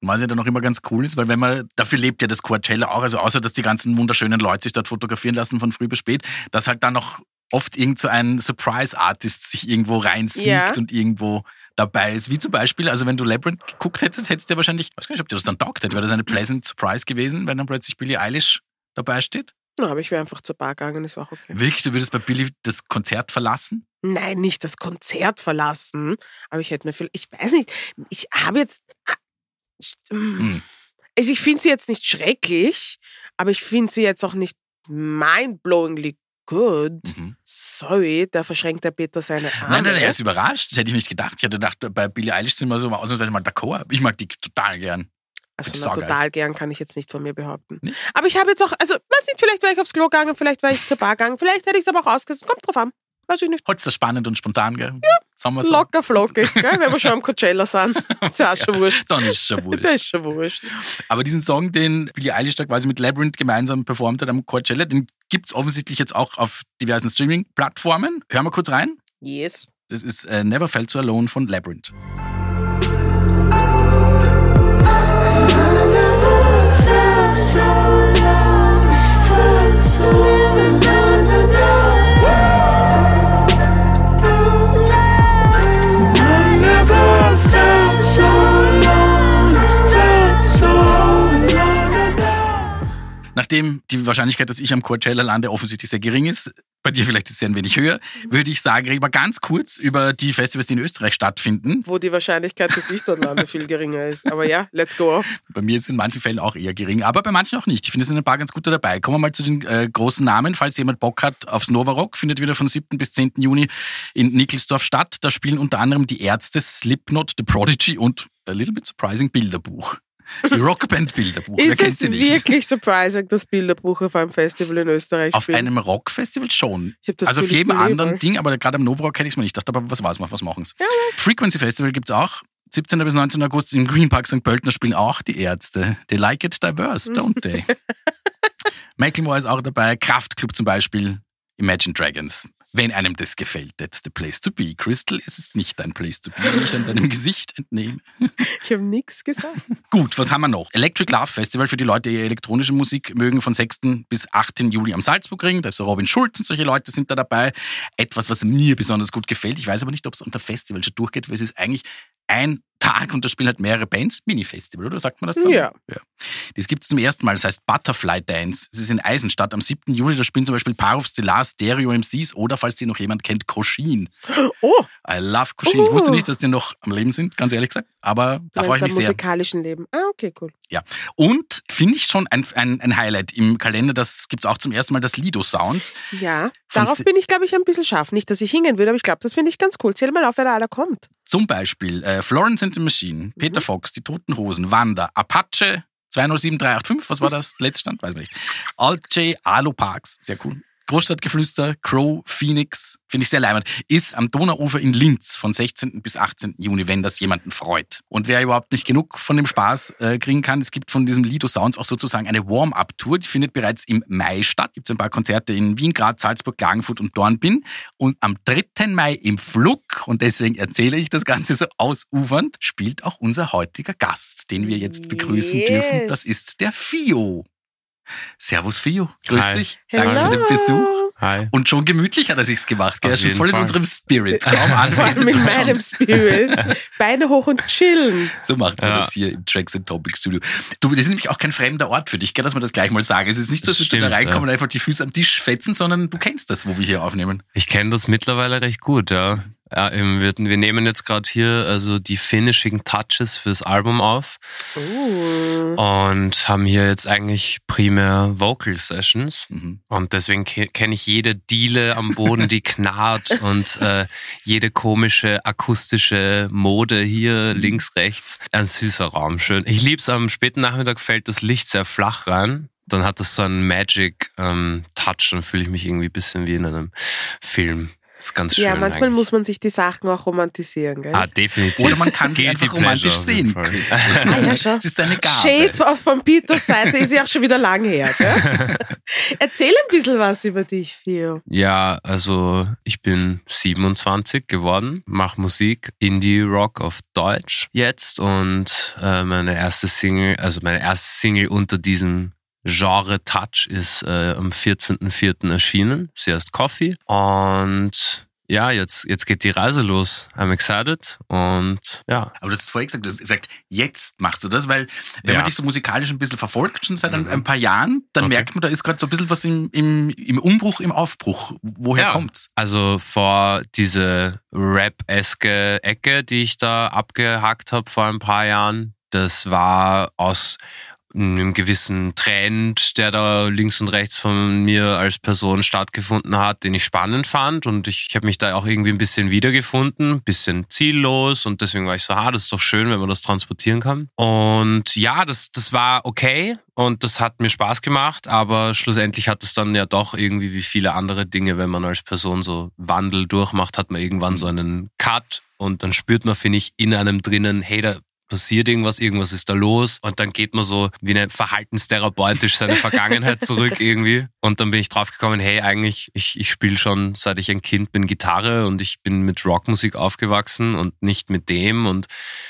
Was ja dann auch immer ganz cool ist, weil wenn man, dafür lebt ja das Coachella auch, also außer dass die ganzen wunderschönen Leute sich dort fotografieren lassen von früh bis spät, dass halt dann noch oft irgend so ein Surprise-Artist sich irgendwo reinsneakt Ja. und irgendwo dabei ist. Wie zum Beispiel, also wenn du Labyrinth geguckt hättest, hättest du ja wahrscheinlich, ich weiß gar nicht, ob dir das dann taugt hätte, wäre das eine pleasant Surprise gewesen, wenn dann plötzlich Billie Eilish dabei steht? Na, aber ich wäre einfach zur Bar gegangen, ist auch okay. Wirklich, du würdest bei Billie das Konzert verlassen? Nein, nicht das Konzert verlassen. Aber ich hätte mir viel. Ich weiß nicht. Ich habe jetzt. Hm. Also ich finde sie jetzt nicht schrecklich, aber ich finde sie jetzt auch nicht mindblowingly good. Mhm. Sorry, da verschränkt der Peter seine Arme. Nein, nein, er ist überrascht. Das hätte ich nicht gedacht. Ich hätte gedacht, bei Billie Eilish sind wir so ausnahmsweise mal d'accord. Ich mag die total gern. Also na, total gern kann ich jetzt nicht von mir behaupten. Nicht? Aber ich habe jetzt auch, also weiß nicht, vielleicht wäre ich aufs Klo gegangen, vielleicht wäre ich zur Bar gegangen, vielleicht hätte ich es aber auch ausgesetzt. Kommt drauf an. Weiß ich nicht. Heute ist das spannend und spontan, gell? Ja. Sagen wir so. Locker flockig, gell? wenn wir schon am Coachella sind. *laughs* Ist ja auch schon wurscht. Dann ist schon wurscht. Das ist schon wurscht. Aber diesen Song, den Billie Eilish da quasi mit Labyrinth gemeinsam performt hat am Coachella, den gibt's offensichtlich jetzt auch auf diversen Streaming-Plattformen. Hören wir kurz rein. Yes. Das ist äh, Never Felt So Alone von Labyrinth. Nachdem die Wahrscheinlichkeit, dass ich am Coachella lande, offensichtlich sehr gering ist, bei dir vielleicht ist sie ein wenig höher, würde ich sagen, reden wir ganz kurz über die Festivals, die in Österreich stattfinden. Wo die Wahrscheinlichkeit, dass ich dort lande, viel geringer ist. Aber ja, let's go off. Bei mir ist es in manchen Fällen auch eher gering, aber bei manchen auch nicht. Ich finde, es sind ein paar ganz gute dabei. Kommen wir mal zu den äh, großen Namen. Falls jemand Bock hat aufs Nova Rock, findet wieder von 7. bis 10. Juni in Nickelsdorf statt. Da spielen unter anderem die Ärzte, Slipknot, The Prodigy und a little bit surprising Bilderbuch. Die Rockband Bilderbuch. Wer Ist es wirklich surprising, dass Bilderbuch auf einem Festival in Österreich Auf spielt? einem Rockfestival schon. Ich also auf ich jedem anderen Ding, aber gerade am Nova Rock hätte ich es mir nicht gedacht, aber was war's, was machen sie? Frequency Festival gibt's auch. 17. bis 19. August im Green Park St. Pölten spielen auch die Ärzte. They like it diverse, don't they? *laughs* Macklemore ist auch dabei. Kraftklub zum Beispiel. Imagine Dragons. Wenn einem das gefällt, that's the place to be. Crystal, es ist nicht dein place to be, wie ich an deinem Gesicht entnehme. Ich habe nichts gesagt. *laughs* Gut, was haben wir noch? Electric Love Festival für die Leute, die elektronische Musik mögen, von 6. bis 18. Juli am Salzburgring. Da ist der Robin Schulz und solche Leute sind da dabei. Etwas, was mir besonders gut gefällt. Ich weiß aber nicht, ob es unter Festival schon durchgeht, weil es ist eigentlich ein Tag und da spielen halt mehrere Bands. Mini-Festival, oder sagt man das so? Ja. ja. Das gibt es zum ersten Mal, das heißt Butterfly Dance. Es ist in Eisenstadt am 7. Juli. Da spielen zum Beispiel Parov Stellar, Stereo MCs oder, falls die noch jemand kennt, Koshin. Oh, I love Koshin. Ich wusste nicht, dass die noch am Leben sind, ganz ehrlich gesagt. Aber da freue ich mich sehr. musikalischen Leben. Ah, okay, cool. Ja. Und finde ich schon ein, ein, ein Highlight im Kalender, das gibt es auch zum ersten Mal, das Lido Sounds. Ja, darauf bin ich, glaube ich, ein bisschen scharf. Nicht, dass ich hingehen würde, aber ich glaube, das finde ich ganz cool. Zähl mal auf, wer da aller kommt. Zum Beispiel äh, Florence and the Machine, Peter Fox, die Toten Hosen, Wanda, Apache, 207385, was war das? Letztstand? Weiß man nicht. Alt J, Alo Parks, sehr cool. Großstadtgeflüster, Crow, Phoenix, finde ich sehr leimend, ist am Donauufer in Linz von 16. bis 18. Juni, wenn das jemanden freut. Und wer überhaupt nicht genug von dem Spaß äh, kriegen kann, es gibt von diesem Lido Sounds auch sozusagen eine Warm-Up-Tour, die findet bereits im Mai statt. Gibt es ein paar Konzerte in Wien, Graz, Salzburg, Klagenfurt und Dornbirn. Und am 3. Mai im Flug, und deswegen erzähle ich das Ganze so ausufernd, spielt auch unser heutiger Gast, den wir jetzt begrüßen Yes. dürfen. Das ist der Fio. Servus Fio, grüß Hi. dich. Danke für den Besuch. Hi. Und schon gemütlich hat er sich's gemacht. gell? Er Auf ist schon voll in Fall. unserem Spirit. Kaum Vor allem anwesend in meinem Spirit. *laughs* Beine hoch und chillen. So macht man Ja. das hier im Tracks and Topic Studio. Du, das ist nämlich auch kein fremder Ort für dich, gell, dass wir das gleich mal sagen. Es ist nicht so, dass Das wir da reinkommen ja. und einfach die Füße am Tisch fetzen, sondern du kennst das, wo wir hier aufnehmen. Ich kenne das mittlerweile recht gut, ja. Ja eben, wir, wir nehmen jetzt gerade hier also die Finishing Touches fürs Album auf Uh. und haben hier jetzt eigentlich primär Vocal Sessions. Mhm. Und deswegen ke- kenne ich jede Diele am Boden, die *laughs* knarrt und äh, jede komische akustische Mode hier links, rechts. Ein süßer Raum, schön. Ich lieb's am späten Nachmittag fällt das Licht sehr flach rein. Dann hat das so einen Magic ähm, Touch, dann fühle ich mich irgendwie ein bisschen wie in einem Film. Das ist ganz schön. Ja, manchmal eigentlich. muss man sich die Sachen auch romantisieren, gell? Ah, definitiv. Oder man kann sie einfach romantisch auf sehen. *laughs* Ah, ja, schon. Das ist deine Gabe. Shade aus von Peters Seite ist ja auch schon wieder lang her. Gell? *laughs* Erzähl ein bisschen was über dich, Fio. Ja, also ich bin 27 geworden, mache Musik, Indie-Rock auf Deutsch jetzt und äh, meine erste Single, also meine erste Single unter diesem Genre Touch ist äh, am 14.04. erschienen. Sie heißt Coffee und ja, jetzt, jetzt geht die Reise los. I'm excited und ja. Aber du hast vorher gesagt, du hast gesagt, jetzt machst du das, weil wenn Ja. man dich so musikalisch ein bisschen verfolgt, schon seit ein, Mhm. ein paar Jahren, dann Okay. merkt man, da ist gerade so ein bisschen was im, im, im Umbruch, im Aufbruch. Woher Ja. kommt's? Also vor diese Rap-eske Ecke, die ich da abgehackt habe vor ein paar Jahren, das war aus einem gewissen Trend, der da links und rechts von mir als Person stattgefunden hat, den ich spannend fand. Und ich, ich habe mich da auch irgendwie ein bisschen wiedergefunden, bisschen ziellos. Und deswegen war ich so, ah, das ist doch schön, wenn man das transportieren kann. Und ja, das, das war okay. Und das hat mir Spaß gemacht, aber schlussendlich hat es dann ja doch irgendwie wie viele andere Dinge, wenn man als Person so Wandel durchmacht, hat man irgendwann so einen Cut. Und dann spürt man, finde ich, in einem drinnen, hey, da passiert irgendwas, irgendwas ist da los und dann geht man so wie eine verhaltenstherapeutisch seine Vergangenheit *laughs* zurück irgendwie und dann bin ich draufgekommen, hey, eigentlich, ich, ich spiele schon seit ich ein Kind bin Gitarre und ich bin mit Rockmusik aufgewachsen und nicht mit dem und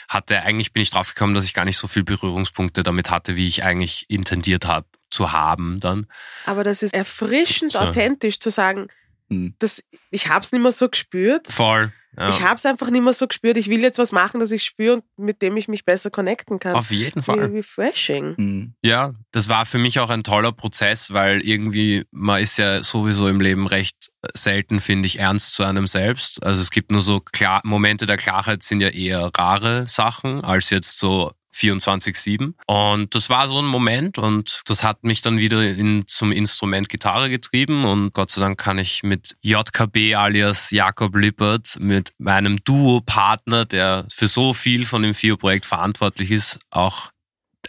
hatte, eigentlich bin ich draufgekommen, dass ich gar nicht so viel Berührungspunkte damit hatte, wie ich eigentlich intendiert habe zu haben dann. Aber das ist erfrischend So. authentisch zu sagen, Hm. das, ich hab's nicht mehr so gespürt. Voll. Ja. Ich hab's einfach nicht mehr so gespürt. Ich will jetzt was machen, das ich spüre und mit dem ich mich besser connecten kann. Auf jeden Fall. Wie refreshing. Hm. Ja, das war für mich auch ein toller Prozess, weil irgendwie, man ist ja sowieso im Leben recht selten, finde ich, ernst zu einem selbst. Also es gibt nur so klar, Momente der Klarheit sind ja eher rare Sachen als jetzt so 24-7. Und das war so ein Moment und das hat mich dann wieder in, zum Instrument Gitarre getrieben und Gott sei Dank kann ich mit JKB alias Jakob Lippert, mit meinem Duo-Partner, der für so viel von dem FIO-Projekt verantwortlich ist, auch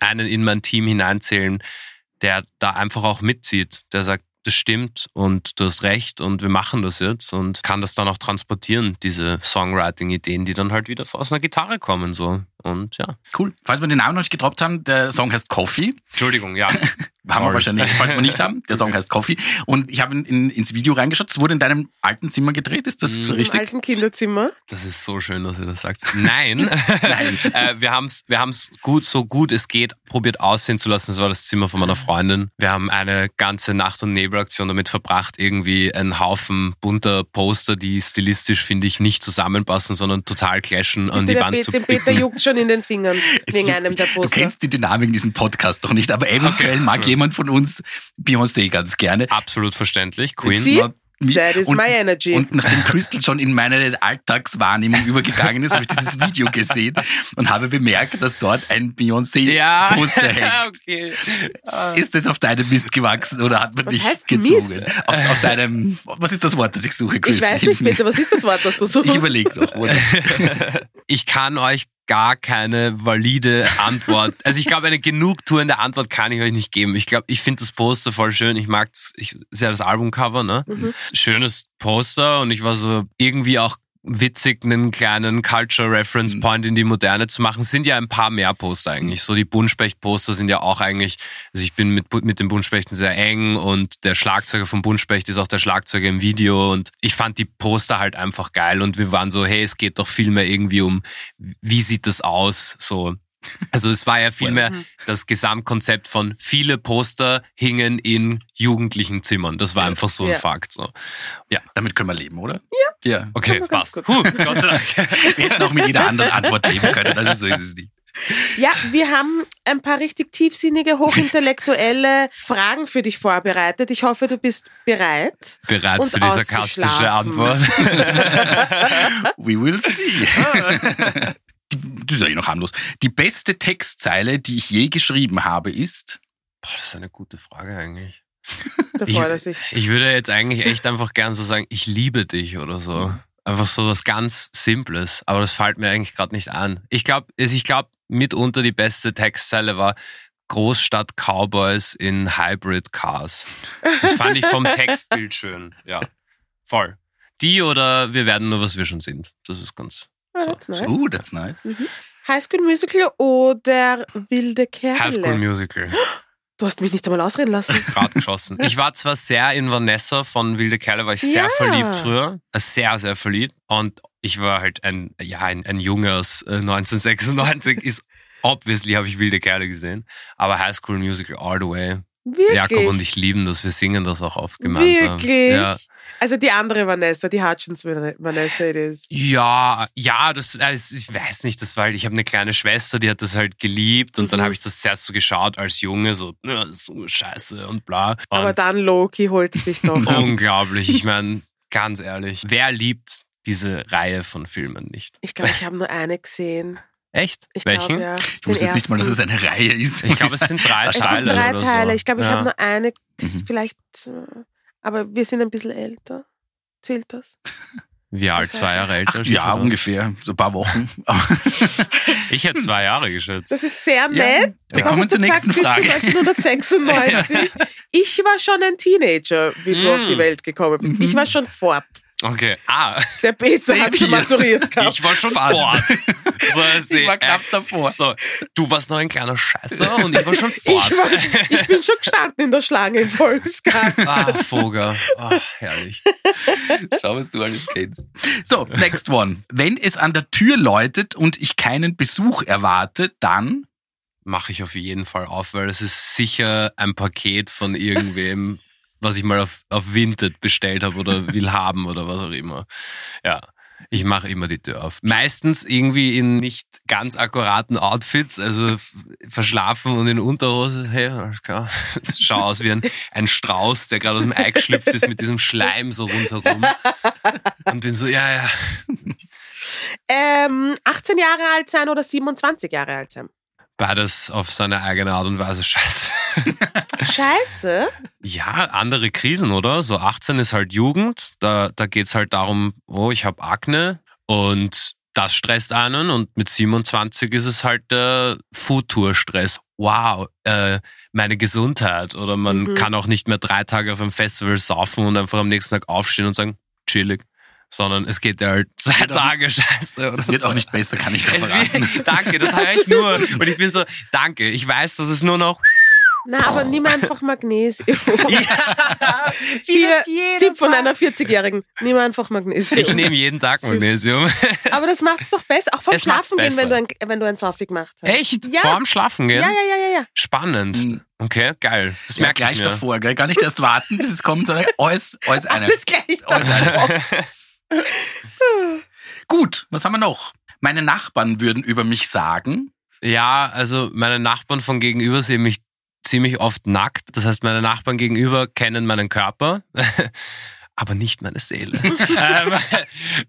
einen in mein Team hineinzählen, der da einfach auch mitzieht, der sagt, das stimmt und du hast recht und wir machen das jetzt und kann das dann auch transportieren, diese Songwriting-Ideen, die dann halt wieder aus einer Gitarre kommen. so. Und ja. Cool. Falls wir den Namen noch nicht gedroppt haben, der Song heißt Coffee. Entschuldigung, ja. *laughs* Haben wir wahrscheinlich, falls wir nicht haben. Der Song heißt Coffee. Und ich habe in, in, ins Video reingeschaut. Es wurde in deinem alten Zimmer gedreht. Ist das Mhm. Im richtig? alten Kinderzimmer. Das ist so schön, dass ihr das sagt. Nein, *laughs* *laughs* äh, wir haben es wir haben's gut, so gut es geht, probiert aussehen zu lassen. Das war das Zimmer von meiner Freundin. Wir haben eine ganze Nacht- und Nebelaktion damit verbracht, irgendwie einen Haufen bunter Poster, die stilistisch, finde ich, nicht zusammenpassen, sondern total clashen, an die Wand Pe- zu dem Peter juckt schon in den Fingern wegen Du- einem der Du Poster. kennst die Dynamik in diesem Podcast doch nicht, aber eventuell mag jemand von uns Beyoncé ganz gerne. Absolut verständlich. Queen. Sie? That is und, my energy. Und nachdem Crystal schon in meine Alltagswahrnehmung übergegangen ist, habe ich dieses Video gesehen und habe bemerkt, dass dort ein Ja, Beyoncé-Poster hängt. *laughs* okay. Ist das auf deinem Mist gewachsen oder hat man Was dich heißt gezogen? Mist? Auf, auf deinem, was ist das Wort, das ich suche, ich Crystal? weiß nicht, Peter, was ist das Wort, das du suchst? Ich überlege noch. *laughs* Ich kann euch gar keine valide Antwort. *laughs* Also ich glaube, eine genugtuende Antwort kann ich euch nicht geben. Ich glaube, ich finde das Poster voll schön. Ich mag ich, sehr das Albumcover, ne? Schönes Poster und ich war so irgendwie auch witzig, einen kleinen Culture Reference Point in die Moderne zu machen. Sind ja ein paar mehr Poster eigentlich. So die Buntspecht-Poster sind ja auch eigentlich, also ich bin mit, mit den Buntspechten sehr eng und der Schlagzeuger vom Buntspecht ist auch der Schlagzeuger im Video und ich fand die Poster halt einfach geil und wir waren so, hey, es geht doch viel mehr irgendwie um, wie sieht das aus, so. Also es war ja vielmehr das Gesamtkonzept von viele Poster hingen in jugendlichen Zimmern. Das war einfach so ein Ja. Fakt. So. Ja, Damit können wir leben, oder? Ja. Ja. okay, passt. Huh, Gott sei Dank. *laughs* Wir hätten auch mit jeder anderen Antwort leben können. Also so ist es nicht. Ja, wir haben ein paar richtig tiefsinnige, hochintellektuelle *laughs* Fragen für dich vorbereitet. Ich hoffe, du bist bereit. Bereit Und für die sarkastische. Antwort. *laughs* We will see. Die- Das ist ja eh noch harmlos. Die beste Textzeile, die ich je geschrieben habe, ist. Boah, das ist eine gute Frage eigentlich. *laughs* Da Ich- freut er sich. Ich würde jetzt eigentlich echt einfach gern so sagen, ich liebe dich oder so. Einfach so was ganz Simples. Aber das fällt mir eigentlich gerade nicht an. Ich glaube, ich glaube, mitunter die beste Textzeile war Großstadt Cowboys in Hybrid Cars. Das fand ich vom *laughs* Textbild schön. Ja, voll. Die oder wir werden nur, was wir schon sind. Das ist ganz. So. that's nice. Uh, that's nice. High School Musical oder Wilde Kerle? High School Musical. *gasps* Du hast mich nicht einmal ausreden lassen. Grad geschossen. Ich war zwar sehr in Vanessa von Wilde Kerle, war ich sehr Ja. verliebt früher. Äh, Sehr, sehr verliebt. Und ich war halt ein, ja, ein, ein Junge aus äh, 1996. Ist obviously habe ich Wilde Kerle gesehen. Aber High School Musical all the way. Wirklich? Jakob und ich lieben das. Wir singen das auch oft gemeinsam. Wirklich? Ja. Also die andere Vanessa, die Hutchins Vanessa it is. Ja, ja, das, es- ich weiß nicht, das war halt, ich habe eine kleine Schwester, die hat das halt geliebt und dann Mhm. habe ich das zuerst so geschaut als Junge, so, ja, so scheiße und bla. Und Aber dann Loki holt's dich doch ab. Unglaublich. Ich *laughs* meine, ganz ehrlich, wer liebt diese Reihe von Filmen nicht? Ich glaube, ich habe nur eine gesehen. Echt? Ich Welchen? glaube, ja. Ich wusste jetzt nicht mal, dass es eine Reihe ist. Ich glaube, es sind drei *laughs* Es sind Teile. drei oder Teile. So. Ich glaube, ich ja. habe nur eine, Mhm. vielleicht, äh, aber wir sind ein bisschen älter. Zählt das? *laughs* Wie alt? Das Zwei Jahre älter? Acht Jahre oder? ungefähr, so ein paar Wochen. *laughs* Ich hätte zwei Jahre geschätzt. Das ist sehr nett. wir Was kommen zur du nächsten gesagt, Frage. Bist du 1996? Ich war schon ein Teenager, wie du Mm. auf die Welt gekommen bist. Ich war schon fort. Okay. Ah, Der Peter hat schon maturiert gehabt. ich war schon Fast. fort. *laughs* So, sie, Ich war knapp davor. So, du warst noch ein kleiner Scheißer und ich war schon *laughs* Ich, fort. war, ich bin schon gestanden in der Schlange im Volksgarten. *laughs* Ah, Vogel. Ah, herrlich. Schau, was du alles kennst. So, next one. Wenn es an der Tür läutet und ich keinen Besuch erwarte, dann mache ich auf jeden Fall auf, weil es ist sicher ein Paket von irgendwem, was ich mal auf, auf Vinted bestellt habe oder *laughs* will haben oder was auch immer. Ja. Ich mache immer die Tür auf. Meistens irgendwie in nicht ganz akkuraten Outfits, also verschlafen und in Unterhose. Hey, alles klar. *laughs* Schau aus wie ein, ein Strauß, der gerade aus dem Ei geschlüpft ist mit diesem Schleim so rundherum. Und bin so, ja, ja. Ähm, 18 Jahre alt sein oder 27 Jahre alt sein? Beides auf seine eigene Art und Weise scheiße. *laughs* Scheiße. Ja, andere Krisen, oder? So 18 ist halt Jugend. Da, da geht's halt darum, oh, ich habe Akne und das stresst einen. Und mit 27 ist es halt der Futurstress. Wow, äh, meine Gesundheit. Oder man Mhm. kann auch nicht mehr drei Tage auf einem Festival saufen und einfach am nächsten Tag aufstehen und sagen, chillig. sondern es geht dir halt zwei Tage scheiße. Das wird so. auch nicht besser, kann ich dir Es verraten. wird, *laughs* danke, das *laughs* höre ich nur. Und ich bin so, danke, ich weiß, dass es nur noch. Na, aber nimm einfach Magnesium. *laughs* *laughs* Ja, Hier, Tipp von einer 40-Jährigen. Nimm einfach Magnesium. ich nehme jeden Tag Magnesium. *laughs* aber das macht's doch besser. Auch vom Es macht's Schlafen gehen, wenn du, ein, wenn du ein Saufig gemacht hast. Echt? Ja. Vorm Schlafen gehen? Ja, ja, ja, ja, ja. Spannend. Mhm. Okay, geil. Das Ja, merke gleich ich mir. davor, gell? gar nicht erst warten, bis es kommt, sondern alles, alles eine. Alles gleich Alles davor. eine. Gut, was haben wir noch? Meine Nachbarn würden über mich sagen, Ja, also meine Nachbarn von gegenüber sehen mich ziemlich oft nackt. Das heißt, meine Nachbarn gegenüber kennen meinen Körper, *laughs* aber nicht meine Seele. *laughs* ähm,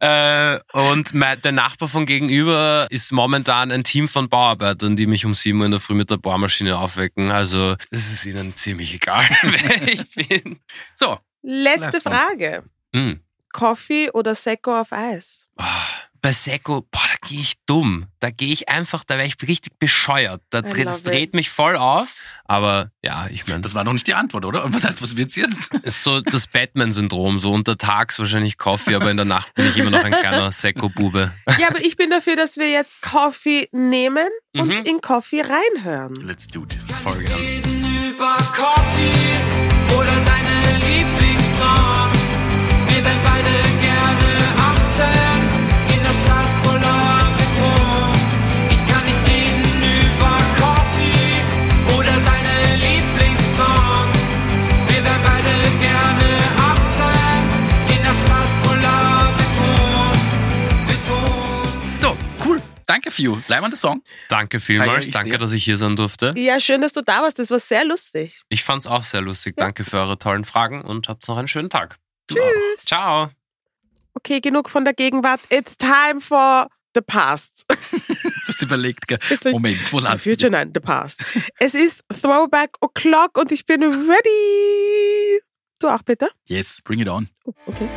äh, und mein, der Nachbar von gegenüber ist momentan ein Team von Bauarbeitern, die mich um 7 Uhr in der Früh mit der Bohrmaschine aufwecken. Also es ist ihnen ziemlich egal, *laughs* wer ich bin. so, Letzte. Frage. Hm. Coffee oder Secco auf Eis? Ah, Bei Seko, boah, da gehe ich dumm. Da gehe ich einfach, da wäre ich richtig bescheuert. Da dreht, love dreht mich voll auf. Aber ja, ich meine, das das war noch nicht die Antwort, oder? Und was heißt, was wird's jetzt? *laughs* ist so das Batman-Syndrom. So untertags wahrscheinlich Coffee, aber in der Nacht bin ich immer noch ein kleiner *laughs* Seko-Bube. Ja, aber ich bin dafür, dass wir jetzt Coffee nehmen und Mhm. in Coffee reinhören. Let's do this. Voll gern. über Coffee oder deine Lieblingssongs. Wir wären beide Danke, Few. Leibender Song. Danke Ah, ja, vielmals. ich Danke, sehe. dass ich hier sein durfte. Ja, schön, dass du da warst. Das war sehr lustig. Ich fand's auch sehr lustig. Danke für eure tollen Fragen und habt noch einen schönen Tag. Tschüss. Ciao. Okay, genug von der Gegenwart. It's time for the past. *laughs* Das überlegt, gell? Moment, wo The landen future, nein, the past. Es ist Throwback O'Clock und ich bin ready. Du auch, bitte? Yes, bring it on. Oh, okay.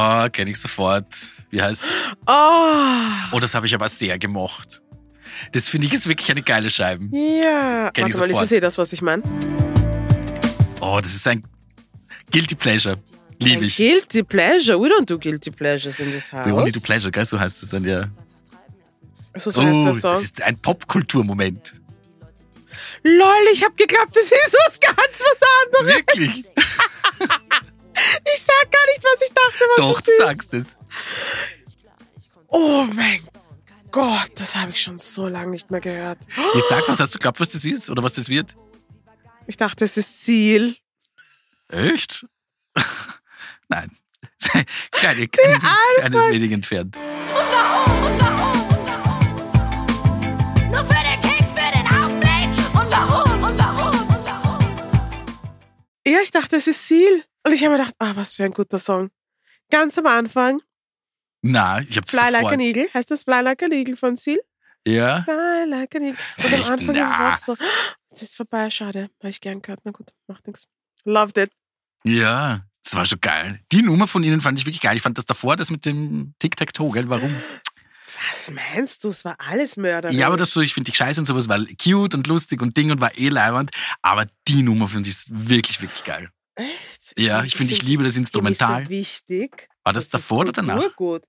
Ah, kenne ich sofort. Wie heißt Oh, Oh, das habe ich aber sehr gemocht. Das finde ich ist wirklich eine geile Scheibe. ja. Kenn ich Warte mal, ist das das, was ich meine? Oh, das ist ein Guilty Pleasure. Liebe ich. Guilty Pleasure. We don't do Guilty Pleasures in this house. We only do pleasure, gell? So heißt es dann ja. So, so heißt Oh, der Song. das ist ein Popkulturmoment. Lol, ich hab geglaubt, das ist was ganz was anderes. Wirklich? *laughs* Ich sag gar nicht, was ich dachte, was Doch, es sagst es. Oh mein Gott, das habe ich schon so lange nicht mehr gehört. Jetzt sag, was hast du geglaubt, was das ist oder was das wird? Ich dachte, es ist Ziel. Echt? *laughs* Nein. *laughs* Kleine, klein, kleines wenig entfernt. Und warum? Und warum? Und warum? Nur für den Kick, für den Augenblick. Und warum? Und warum? Und warum? Ja, ich dachte, es ist Ziel. Und ich habe mir gedacht, ah, was für ein guter Song. Ganz am Anfang, Na, ich hab's Fly Like an Eagle. Heißt das Fly Like an Eagle von Ziel? Ja. Fly Like an Eagle. Und am Anfang Na. ist es auch so, *gasps* es ist vorbei, schade. Habe ich gern gehört. Na gut, macht nichts. Loved it. Ja. Das war schon geil. Die Nummer von ihnen fand ich wirklich geil. Ich fand das davor, das mit dem Tic-Tac-Toe, gell? Warum? Was meinst du? Es war alles Mörder. Ja, aber das so, ich finde die Scheiße und sowas war cute und lustig und Ding und war eh leibernd. Aber die Nummer finde ich wirklich, wirklich geil. Echt? Ja, ich finde, ich liebe das Instrumental. Ist wichtig. War das ist davor oder danach? Gut.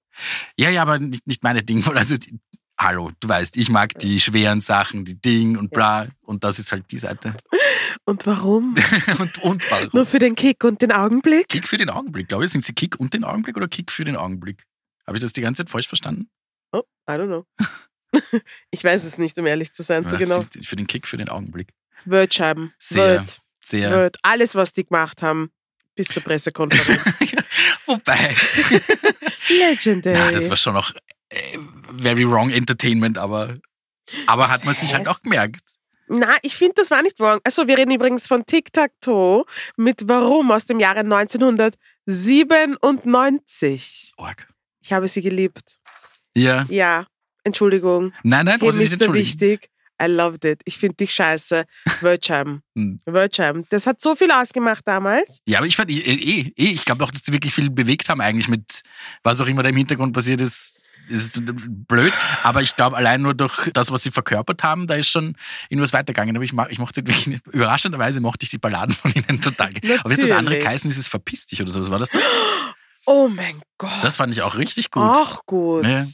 Ja, ja, aber nicht, nicht meine Dinge. *laughs* Also, die, hallo, du weißt, ich mag die schweren Sachen, die Ding und bla. Und das ist halt die Seite. *laughs* Und warum? *laughs* und, und warum? Nur für den Kick und den Augenblick? Kick für den Augenblick, glaube ich. Sind sie Kick und den Augenblick oder Kick für den Augenblick? Habe ich das die ganze Zeit falsch verstanden? Oh, I don't know. ich weiß es nicht, um ehrlich zu sein, so Ja, genau. Für den Kick für den Augenblick. Wordscheiben. Sehr, Word. Sehr. Word. Alles, was die gemacht haben, bis zur Pressekonferenz. *laughs* Wobei, *laughs* Legendary. ja, das war schon noch äh, very wrong Entertainment, aber, aber hat man sich halt auch gemerkt. Na, ich finde, das war nicht wrong. Also, wir reden übrigens von Tic-Tac-Toe mit Warum aus dem Jahre 1997. Org. Ich habe sie geliebt. Ja. Ja, Entschuldigung. Nein, nein, Hey, was ist entschuldigen? Wichtig. I loved it. Ich finde dich scheiße. *laughs* Hm. Wordscheiben. Das hat so viel ausgemacht damals. Ja, aber ich fand, eh, eh, eh ich glaube auch, dass die wirklich viel bewegt haben eigentlich mit, was auch immer da im Hintergrund passiert ist. Ist blöd, aber ich glaube, allein nur durch das, was sie verkörpert haben, da ist schon irgendwas weitergegangen. Aber ich, ich mochte wirklich nicht, überraschendweise mochte ich die Balladen von ihnen total. Aber jetzt das andere geheißen, ist es verpiss dich oder so. Was war das? Das, *gasps* Oh mein Gott. das fand ich auch richtig gut. Ach gut. Ja.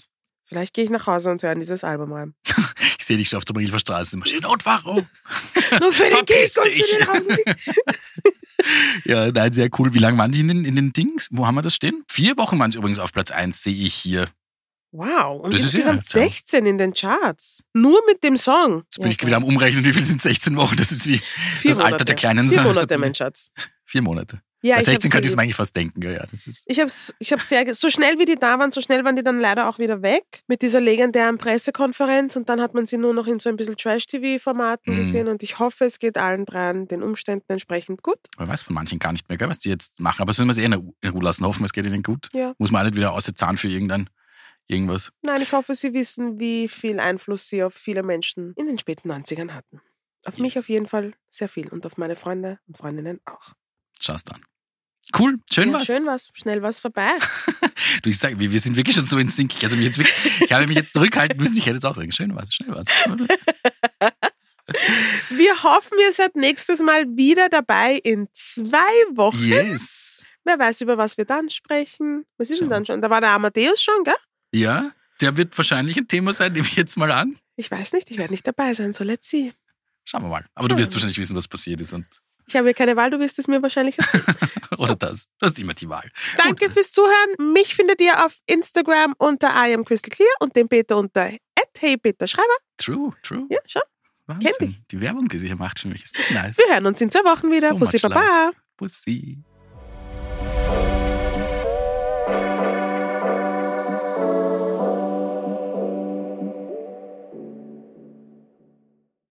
Vielleicht gehe ich nach Hause und höre dieses Album rein. *laughs* Ich sehe dich schon auf der Brilfer Straße. Immer schön, und warum? *laughs* Nur für den Kick und für den. *laughs* Ja, nein, sehr cool. Wie lange waren die in den, in den Dings? Wo haben wir das stehen? Vier Wochen waren es übrigens auf Platz 1, sehe ich hier. Wow. Und Das ist insgesamt ja, ja. 16 in den Charts. Nur mit dem Song. Jetzt bin ich wieder am Umrechnen, wie viel sind 16 Wochen? Das ist wie Vier das Alter Monate. der kleinen Vier Monate, mein Schatz. vier Monate. Ja, Bei ich 16 hab's könnte ich es mir eigentlich fast denken. Ja, das ist Ich hab's, ich hab's sehr, so schnell wie die da waren, so schnell waren die dann leider auch wieder weg mit dieser legendären Pressekonferenz und dann hat man sie nur noch in so ein bisschen Trash-TV-Formaten Mhm. gesehen und ich hoffe, es geht allen dreien den Umständen entsprechend gut. man weiß von manchen gar nicht mehr, gell, was die jetzt machen. Aber sollen wir es eh in Ruhe lassen? Hoffen, es geht ihnen gut. Ja. Muss man auch nicht wieder auszahlen für irgendein, irgendwas. Nein, ich hoffe, sie wissen, wie viel Einfluss sie auf viele Menschen in den späten 90ern hatten. Auf mich Yes. auf jeden Fall sehr viel und auf meine Freunde und Freundinnen auch. Schau's dann. Cool, schön ja, war's. Schön was, schnell was vorbei. *laughs* Du, ich sag, wir, wir sind wirklich schon so in Sync. Ich, also mich jetzt wirklich, ich habe mich jetzt zurückhalten müssen. Ich hätte jetzt auch sagen, schön war's, schnell war's. *laughs* Wir hoffen, ihr seid nächstes Mal wieder dabei in zwei Wochen. Yes. Wer weiß, über was wir dann sprechen. Was ist denn Schauen. dann schon? Da war der Amadeus schon, gell? Ja, der wird wahrscheinlich ein Thema sein, nehme ich jetzt mal an. Ich weiß nicht, ich werde nicht dabei sein, so let's see. Schauen wir mal. Aber du wirst wahrscheinlich wissen, was passiert ist und Ich habe hier keine Wahl, du wirst es mir wahrscheinlich *laughs* erzählen. oder das. Du hast immer die Wahl. Danke fürs Zuhören. Mich findet ihr auf Instagram unter I am Crystal Clear und den Peter unter @heypeterschreiber. True, true. Ja, schau. Wahnsinn. dich. Die Werbung, die sie hier macht für mich, ist das nice. Wir hören uns in zwei Wochen wieder. So Bussi much love. Baba. Pussy.